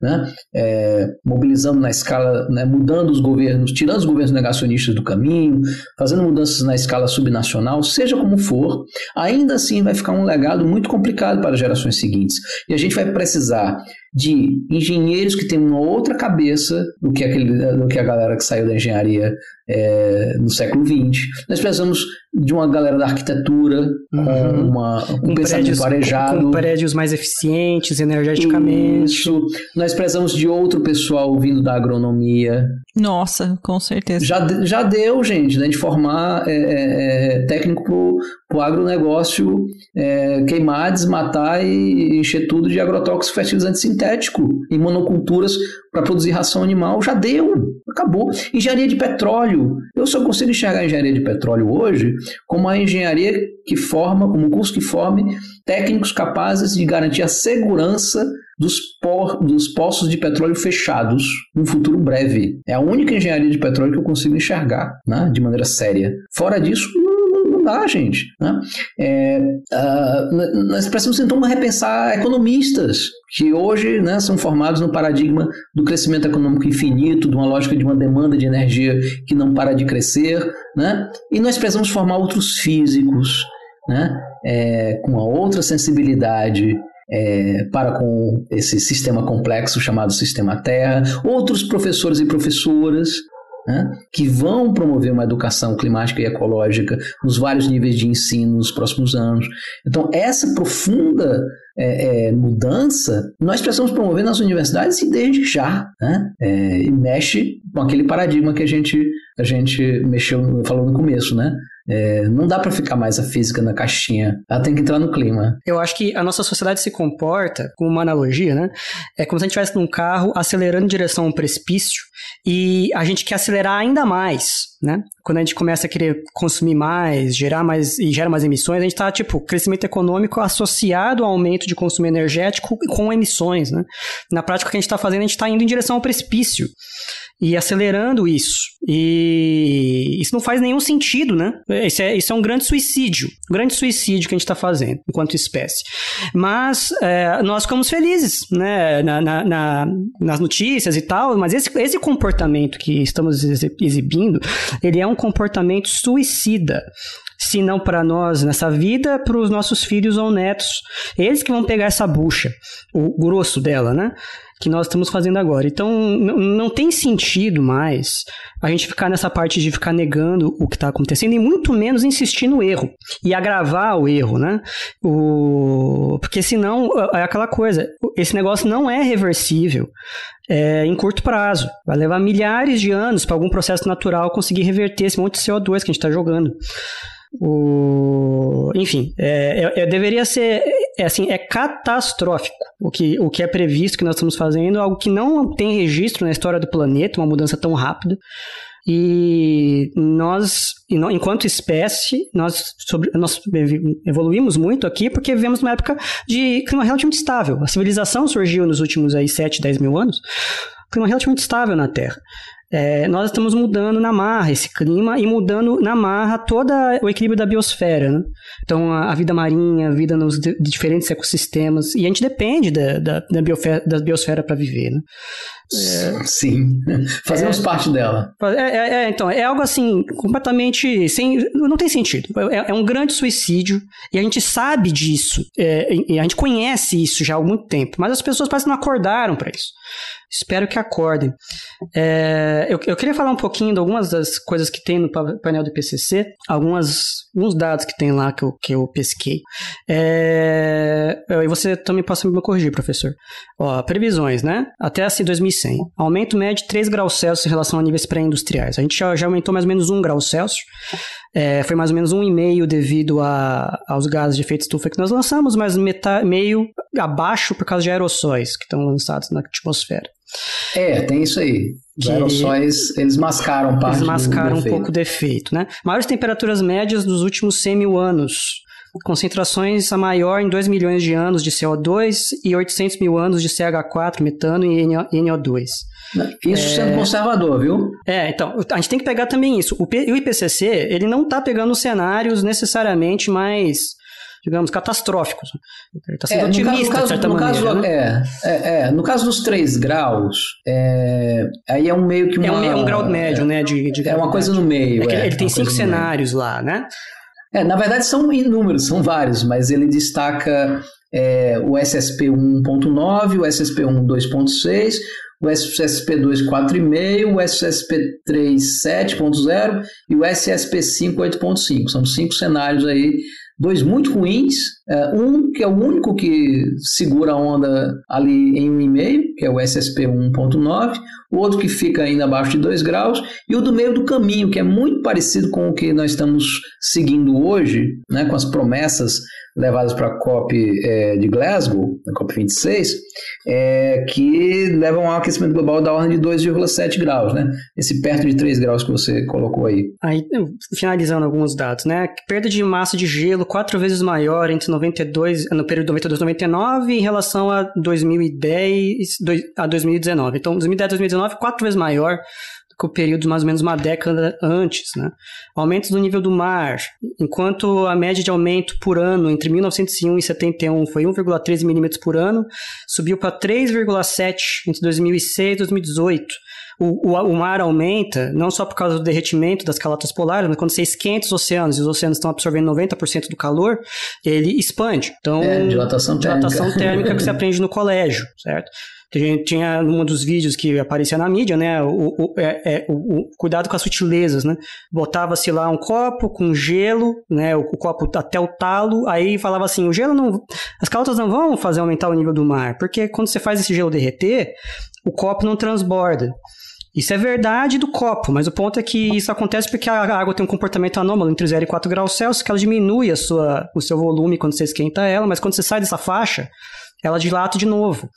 né? É, mobilizando na escala, né, mudando os governos, tirando os governos negacionistas do caminho, fazendo mudanças na escala subnacional, seja como for, ainda assim vai ficar um legado muito complicado para as gerações seguintes. E a gente vai precisar de engenheiros que têm uma outra cabeça do que, aquele, do que a galera que saiu da engenharia é, no século XX. Nós precisamos de uma galera da arquitetura uhum. com uma, um com pensamento prédios, arejado. Com prédios mais eficientes energeticamente. Isso. Nós precisamos de outro pessoal vindo da agronomia. Nossa, com certeza. Já, já deu, gente, né, de formar é, é, é técnico pro, pro agronegócio é, queimar, desmatar e encher tudo de agrotóxicos fertilizantes sintéticos em monoculturas para produzir ração animal. Já deu, acabou. Engenharia de petróleo. Eu só consigo enxergar a engenharia de petróleo hoje como a engenharia que forma, como um curso que forme técnicos capazes de garantir a segurança dos, por, dos poços de petróleo fechados no futuro breve. É a única engenharia de petróleo que eu consigo enxergar né, de maneira séria. Fora disso, dá, gente. Né? É, uh, nós precisamos então repensar economistas que hoje né, são formados no paradigma do crescimento econômico infinito, de uma lógica de uma demanda de energia que não para de crescer, né? e nós precisamos formar outros físicos né, é, com uma outra sensibilidade é, para com esse sistema complexo chamado sistema Terra, outros professores e professoras né, que vão promover uma educação climática e ecológica nos vários níveis de ensino nos próximos anos. Então, essa profunda é, é, mudança nós precisamos promover nas universidades e desde já. Né? É, e mexe com aquele paradigma que a gente, a gente mexeu, falou no começo, né? É, não dá para ficar mais a física na caixinha. Ela tem que entrar no clima. Eu acho que a nossa sociedade se comporta, com uma analogia, né? É como se a gente estivesse num carro acelerando em direção a um precipício e a gente quer acelerar ainda mais, né? Quando a gente começa a querer consumir mais, gerar mais e gera mais emissões, a gente está tipo crescimento econômico associado ao aumento de consumo energético com emissões, né? Na prática, o que a gente está fazendo, a gente está indo em direção ao precipício e acelerando isso. E isso não faz nenhum sentido, né? Isso é, isso é um grande suicídio. Um grande suicídio que a gente está fazendo enquanto espécie. Mas é, nós ficamos felizes, né? Na, na, na, nas notícias e tal, mas esse, esse comportamento que estamos exibindo, ele é um comportamento suicida se não para nós nessa vida, para os nossos filhos ou netos. Eles que vão pegar essa bucha, o grosso dela, né? Que nós estamos fazendo agora. Então, não tem sentido mais a gente ficar nessa parte de ficar negando o que está acontecendo e muito menos insistir no erro e agravar o erro, né? O... Porque senão é aquela coisa, esse negócio não é reversível é, em curto prazo. Vai levar milhares de anos para algum processo natural conseguir reverter esse monte de CO2 que a gente está jogando. O... Enfim, é, é, é, deveria ser é assim, é catastrófico o que, o que é previsto que nós estamos fazendo, algo que não tem registro na história do planeta, uma mudança tão rápida. E nós, enquanto espécie, nós, sobre, nós evoluímos muito aqui porque vivemos numa época de clima relativamente estável. A civilização surgiu nos últimos aí, 7, 10 mil anos, clima relativamente estável na Terra. É, nós estamos mudando na marra esse clima e mudando na marra todo o equilíbrio da biosfera. Né? Então, a, a, vida marinha, a vida nos de, diferentes ecossistemas, e a gente depende da, da, da, da biosfera para viver. Né? É, Sim, fazemos é, parte dela. É, é, é, então, é algo assim, completamente sem. Não tem sentido. É, é um grande suicídio e a gente sabe disso, a gente conhece isso já há muito tempo, mas as pessoas parecem que não acordaram para isso. Espero que acordem. É, eu, eu, queria falar um pouquinho de algumas das coisas que tem no painel do IPCC, algumas, alguns dados que tem lá que eu, que eu pesquei. É, e você também pode me corrigir, professor. Ó, previsões, né? Até assim 2100. Aumento médio de 3 graus Celsius em relação a níveis pré-industriais. A gente já, já, aumentou mais ou menos 1 grau Celsius. É, foi mais ou menos 1,5 devido a, aos gases de efeito estufa que nós lançamos, mas meta, meio abaixo por causa de aerossóis que estão lançados na atmosfera. É, tem isso aí. Os aerossóis, eles mascaram parte Eles mascaram um pouco o defeito, né? Maiores temperaturas médias dos últimos 100 mil anos. Concentrações a maior em 2 milhões de anos de CO2 e 800 mil anos de CH4, metano e NO2. Isso é... sendo conservador, viu? É, então, a gente tem que pegar também isso. O, P... o IPCC, ele não está pegando cenários necessariamente mais digamos, catastróficos. Ele está sendo é, otimista, caso, de certa no maneira. Caso, né? é, é, é, no caso dos três graus, é, aí é um meio que uma, é, um, é um grau médio, né? De, de é uma coisa no meio. É ele tem cinco cenários meio. lá, né? É, na verdade são inúmeros, são vários, mas ele destaca é, o SSP 1.9, o SSP 1 2.6, o SSP2 4,5, o SSP3 7.0 e o SSP5 8.5. São cinco cenários aí dois muito ruins, é, um que é o único que segura a onda ali em 1,5, que é o SSP 1.9, o outro que fica ainda abaixo de 2 graus, e o do meio do caminho, que é muito parecido com o que nós estamos seguindo hoje, né, com as promessas levadas para a COP é, de Glasgow, a COP 26, é, que levam ao aquecimento global da ordem de 2,7 graus, né? Esse perto de 3 graus que você colocou aí. Aí, finalizando alguns dados, né? Perda de massa de gelo quatro vezes maior entre 92, no período 92 e 99 em relação a 2010 a 2019. Então, 2010 2019, quatro vezes maior que o período mais ou menos uma década antes. Né? Aumentos do nível do mar, enquanto a média de aumento por ano entre 1901 e 71 foi 1,13 milímetros por ano, subiu para 3,7 entre 2006 e 2018. O, o, o, mar aumenta, não só por causa do derretimento das calotas polares, mas quando você esquenta os oceanos e os oceanos estão absorvendo 90% do calor, ele expande. Então, é, dilatação, dilatação térmica. térmica que você aprende no colégio, certo? que a gente tinha um dos vídeos que aparecia na mídia, né? O, o, é, é, o, o cuidado com as sutilezas, né? Botava-se lá um copo com gelo, né? O, o, copo até o talo, aí falava assim: o gelo não. As calotas não vão fazer aumentar o nível do mar, porque quando você faz esse gelo derreter, o copo não transborda. Isso é verdade do copo, mas o ponto é que isso acontece porque a água tem um comportamento anômalo entre 0 e 4 graus Celsius, que ela diminui a sua, o seu volume quando você esquenta ela, mas quando você sai dessa faixa, ela dilata de novo.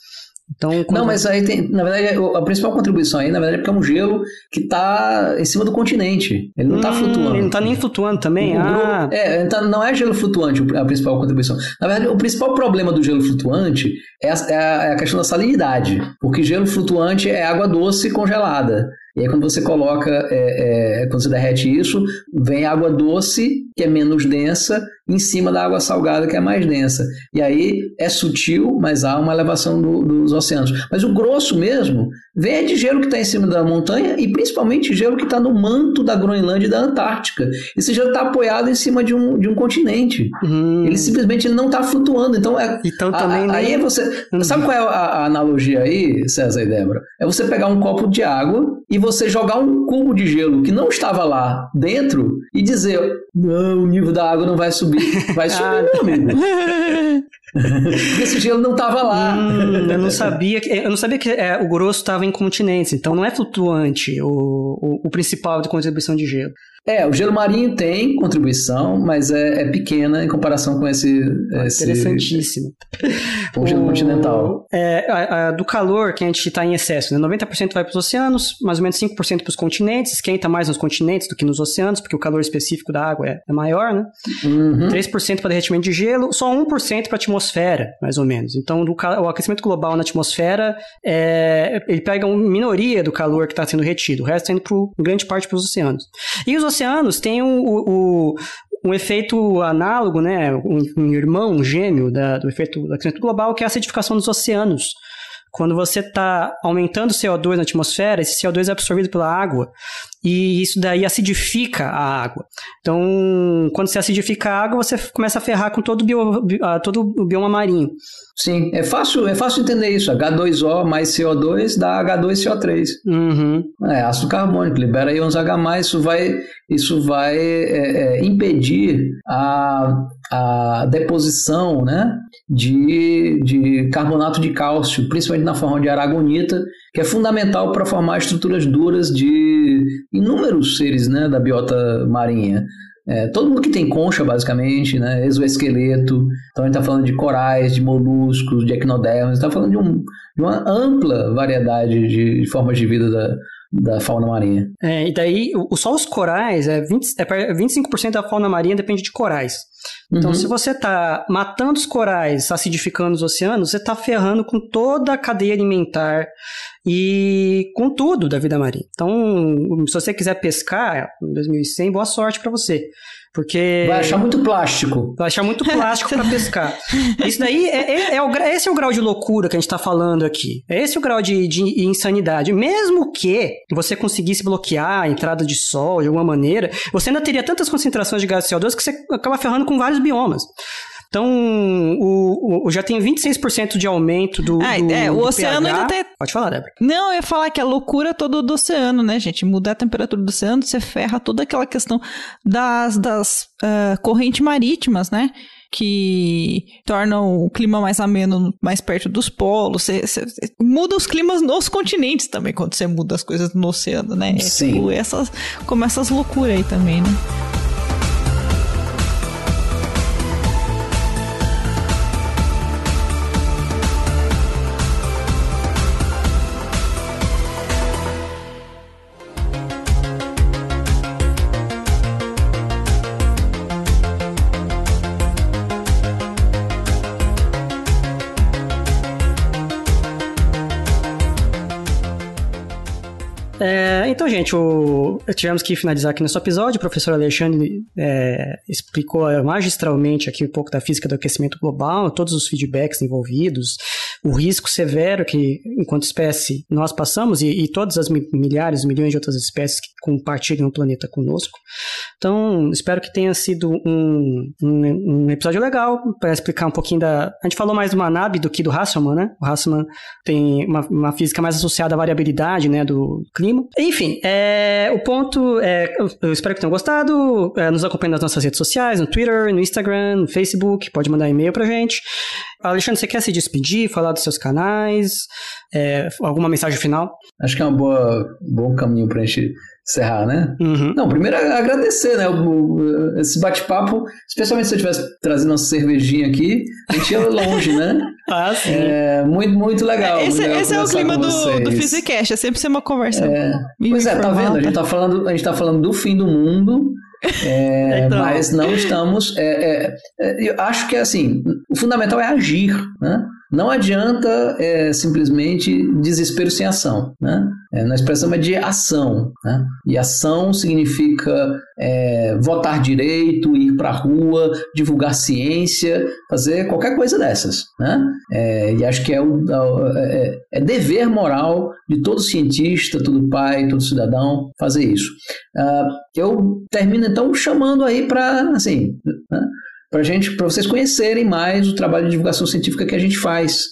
Então, quando... Não, mas aí tem, na verdade, a principal contribuição aí, na verdade, é porque é um gelo que está em cima do continente. Ele não está hum, flutuando. Ele não está nem flutuando também? O, ah. É, tá, não é gelo flutuante a principal contribuição. Na verdade, o principal problema do gelo flutuante é a, é a, é a questão da salinidade. Porque gelo flutuante é água doce congelada. E aí, quando você coloca, é, é, quando você derrete isso, vem água doce, que é menos densa, em cima da água salgada, que é mais densa. E aí é sutil, mas há uma elevação do, dos oceanos. Mas o grosso mesmo vem de gelo que está em cima da montanha e principalmente gelo que está no manto da Groenlândia e da Antártica. Esse gelo está apoiado em cima de um, de um continente. Hum. Ele simplesmente não está flutuando. Então, é, então também a, aí é você. Hum. Sabe qual é a, a analogia aí, César e Débora? É você pegar um copo de água e você jogar um cubo de gelo que não estava lá dentro e dizer: não, o nível da água não vai subir. Vai subir, ah, meu amigo. Esse gelo não estava lá. Hum, eu não sabia que, eu não sabia que é, o grosso estava em continentes, então não é flutuante o, o, o principal de contribuição de gelo. É, o gelo marinho tem contribuição, mas é, é pequena em comparação com esse. esse Interessantíssimo. o gelo continental. É, a, a, do calor que a gente está em excesso, né? 90% vai para os oceanos, mais ou menos 5% para os continentes, esquenta mais nos continentes do que nos oceanos, porque o calor específico da água é, é maior, né? Uhum. 3% para derretimento de gelo, só 1% para atmosfera atmosfera, mais ou menos. Então, do, o aquecimento global na atmosfera, é, ele pega uma minoria do calor que está sendo retido, o resto está indo pro, em grande parte para os oceanos. E os oceanos têm o, o, um efeito análogo, né, um, um irmão, um gêmeo da, do efeito do aquecimento global, que é a acidificação dos oceanos. Quando você está aumentando o CO2 na atmosfera, esse CO2 é absorvido pela água e isso daí acidifica a água. Então, quando você acidifica a água, você começa a ferrar com todo o, bio, todo o bioma marinho. Sim, é fácil, é fácil entender isso. H2O mais CO2 dá H2CO3. Uhum. É ácido carbônico, libera íons H+, isso vai, isso vai é, é, impedir a, a deposição né, de, de carbonato de cálcio, principalmente na forma de aragonita, que é fundamental para formar estruturas duras de inúmeros seres né, da biota marinha. É, todo mundo que tem concha, basicamente, né? Exoesqueleto. Então a gente está falando de corais, de moluscos, de equinodermos. está falando de, um, de, uma ampla variedade de, formas de vida da, da fauna marinha. É, e daí, o, só os corais, é, 20, é 25% da fauna marinha depende de corais. Então, uhum. se você está matando os corais, acidificando os oceanos, você está ferrando com toda a cadeia alimentar e com tudo da vida marinha. Então, se você quiser pescar em 2100, boa sorte para você. Porque. Vai achar muito plástico. Vai achar muito plástico para pescar. Isso daí é, é, é, o, esse é o grau de loucura que a gente está falando aqui. É esse o grau de, de insanidade. Mesmo que você conseguisse bloquear a entrada de sol de alguma maneira, você ainda teria tantas concentrações de gás CO2 que você acaba ferrando com vários biomas. Então, o, o, já tem 26% de aumento do. Ah, do, é, o do oceano pH. ainda tem. Pode falar, Débora. Não, eu ia falar que a loucura toda do oceano, né, gente? Mudar a temperatura do oceano, você ferra toda aquela questão das, das uh, correntes marítimas, né? que tornam o clima mais ameno mais perto dos polos. Você, você, muda os climas nos continentes também, quando você muda as coisas no oceano, né? Sim. É, tipo, essas, começa essas loucuras aí também, né? Então, gente, o, tivemos que finalizar aqui nosso episódio. O professor Alexandre é, explicou magistralmente aqui um pouco da física do aquecimento global, todos os feedbacks envolvidos, o risco severo que, enquanto espécie, nós passamos e, e todas as milhares, milhões de outras espécies que compartilham o planeta conosco. Então, espero que tenha sido um, um, um episódio legal para explicar um pouquinho da. A gente falou mais do Manabe do que do Hasselmann, né? O Hasselmann tem uma, uma física mais associada à variabilidade né, do clima. Enfim, é, o ponto é. Eu espero que tenham gostado. É, nos acompanhem nas nossas redes sociais, no Twitter, no Instagram, no Facebook. Pode mandar e-mail pra gente. Alexandre, você quer se despedir, falar dos seus canais? É, alguma mensagem final? Acho que é um bom caminho pra gente encerrar, né? Uhum. Não, primeiro agradecer, né? O, esse bate-papo, especialmente se eu tivesse trazido uma cervejinha aqui, a gente ia longe, né? ah, sim. É, muito, muito legal. Esse, muito legal esse é o clima do, do Physicast, é sempre ser uma conversa. É. Pois é, tá vendo? A gente tá, falando, a gente tá falando do fim do mundo. É, então. Mas não estamos. É, é, é, eu acho que assim, o fundamental é agir, né? Não adianta é, simplesmente desespero sem ação. Né? É, nós precisamos de ação. Né? E ação significa é, votar direito, ir para a rua, divulgar ciência, fazer qualquer coisa dessas. Né? É, e acho que é, o, é, é, dever moral de todo cientista, todo pai, todo cidadão fazer isso. Uh, eu termino então chamando aí para assim. Né? Para gente, para vocês conhecerem mais o trabalho de divulgação científica que a gente faz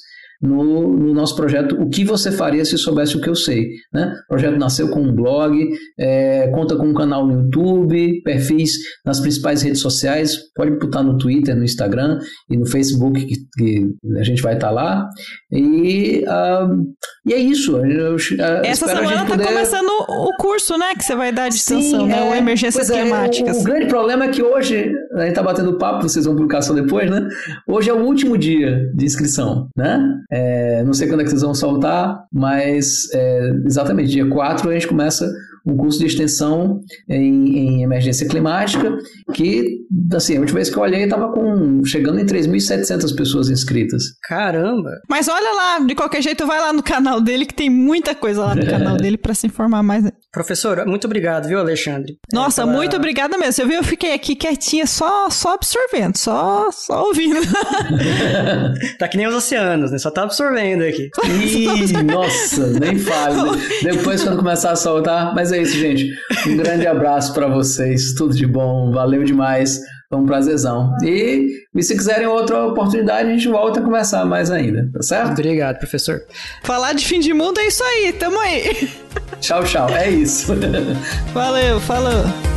no, no, nosso projeto O que você faria se soubesse o que eu sei. Né? O projeto nasceu com um blog, é, conta com um canal no YouTube, perfis nas principais redes sociais, pode botar no Twitter, no Instagram e no Facebook, que, que a gente vai estar tá lá. E, uh, e é isso. Eu, uh, Essa semana está poder... começando o curso, né? Que você vai dar de extensão, Sim, né? É, o Emergências Climáticas. É, o, o, grande problema é que hoje, a gente está batendo papo, vocês vão publicar só depois, né? Hoje é o último dia de inscrição, né? É, não sei quando é que vocês vão soltar, mas é, exatamente, dia 4 a gente começa um curso de extensão em, em emergência climática, que, assim, a última vez que eu olhei, estava com, chegando em 3.700 pessoas inscritas. Caramba! Mas olha lá, de qualquer jeito, vai lá no canal dele, que tem muita coisa lá no canal dele para se informar mais. Professor, muito obrigado, viu, Alexandre? Nossa, é, pela... muito obrigada mesmo. Você viu, eu fiquei aqui quietinha, só, só absorvendo, só, só ouvindo. tá que nem os oceanos, né? Só tá absorvendo aqui. Ih, nossa, nem fale. Depois, quando começar a soltar. Mas é isso, gente. Um grande abraço para vocês. Tudo de bom. Valeu demais. Foi um prazerzão. E, e se quiserem outra oportunidade, a gente volta a conversar mais ainda, tá certo? Obrigado, professor. Falar de fim de mundo é isso aí, tamo aí. Tchau, tchau. É isso. Valeu, falou.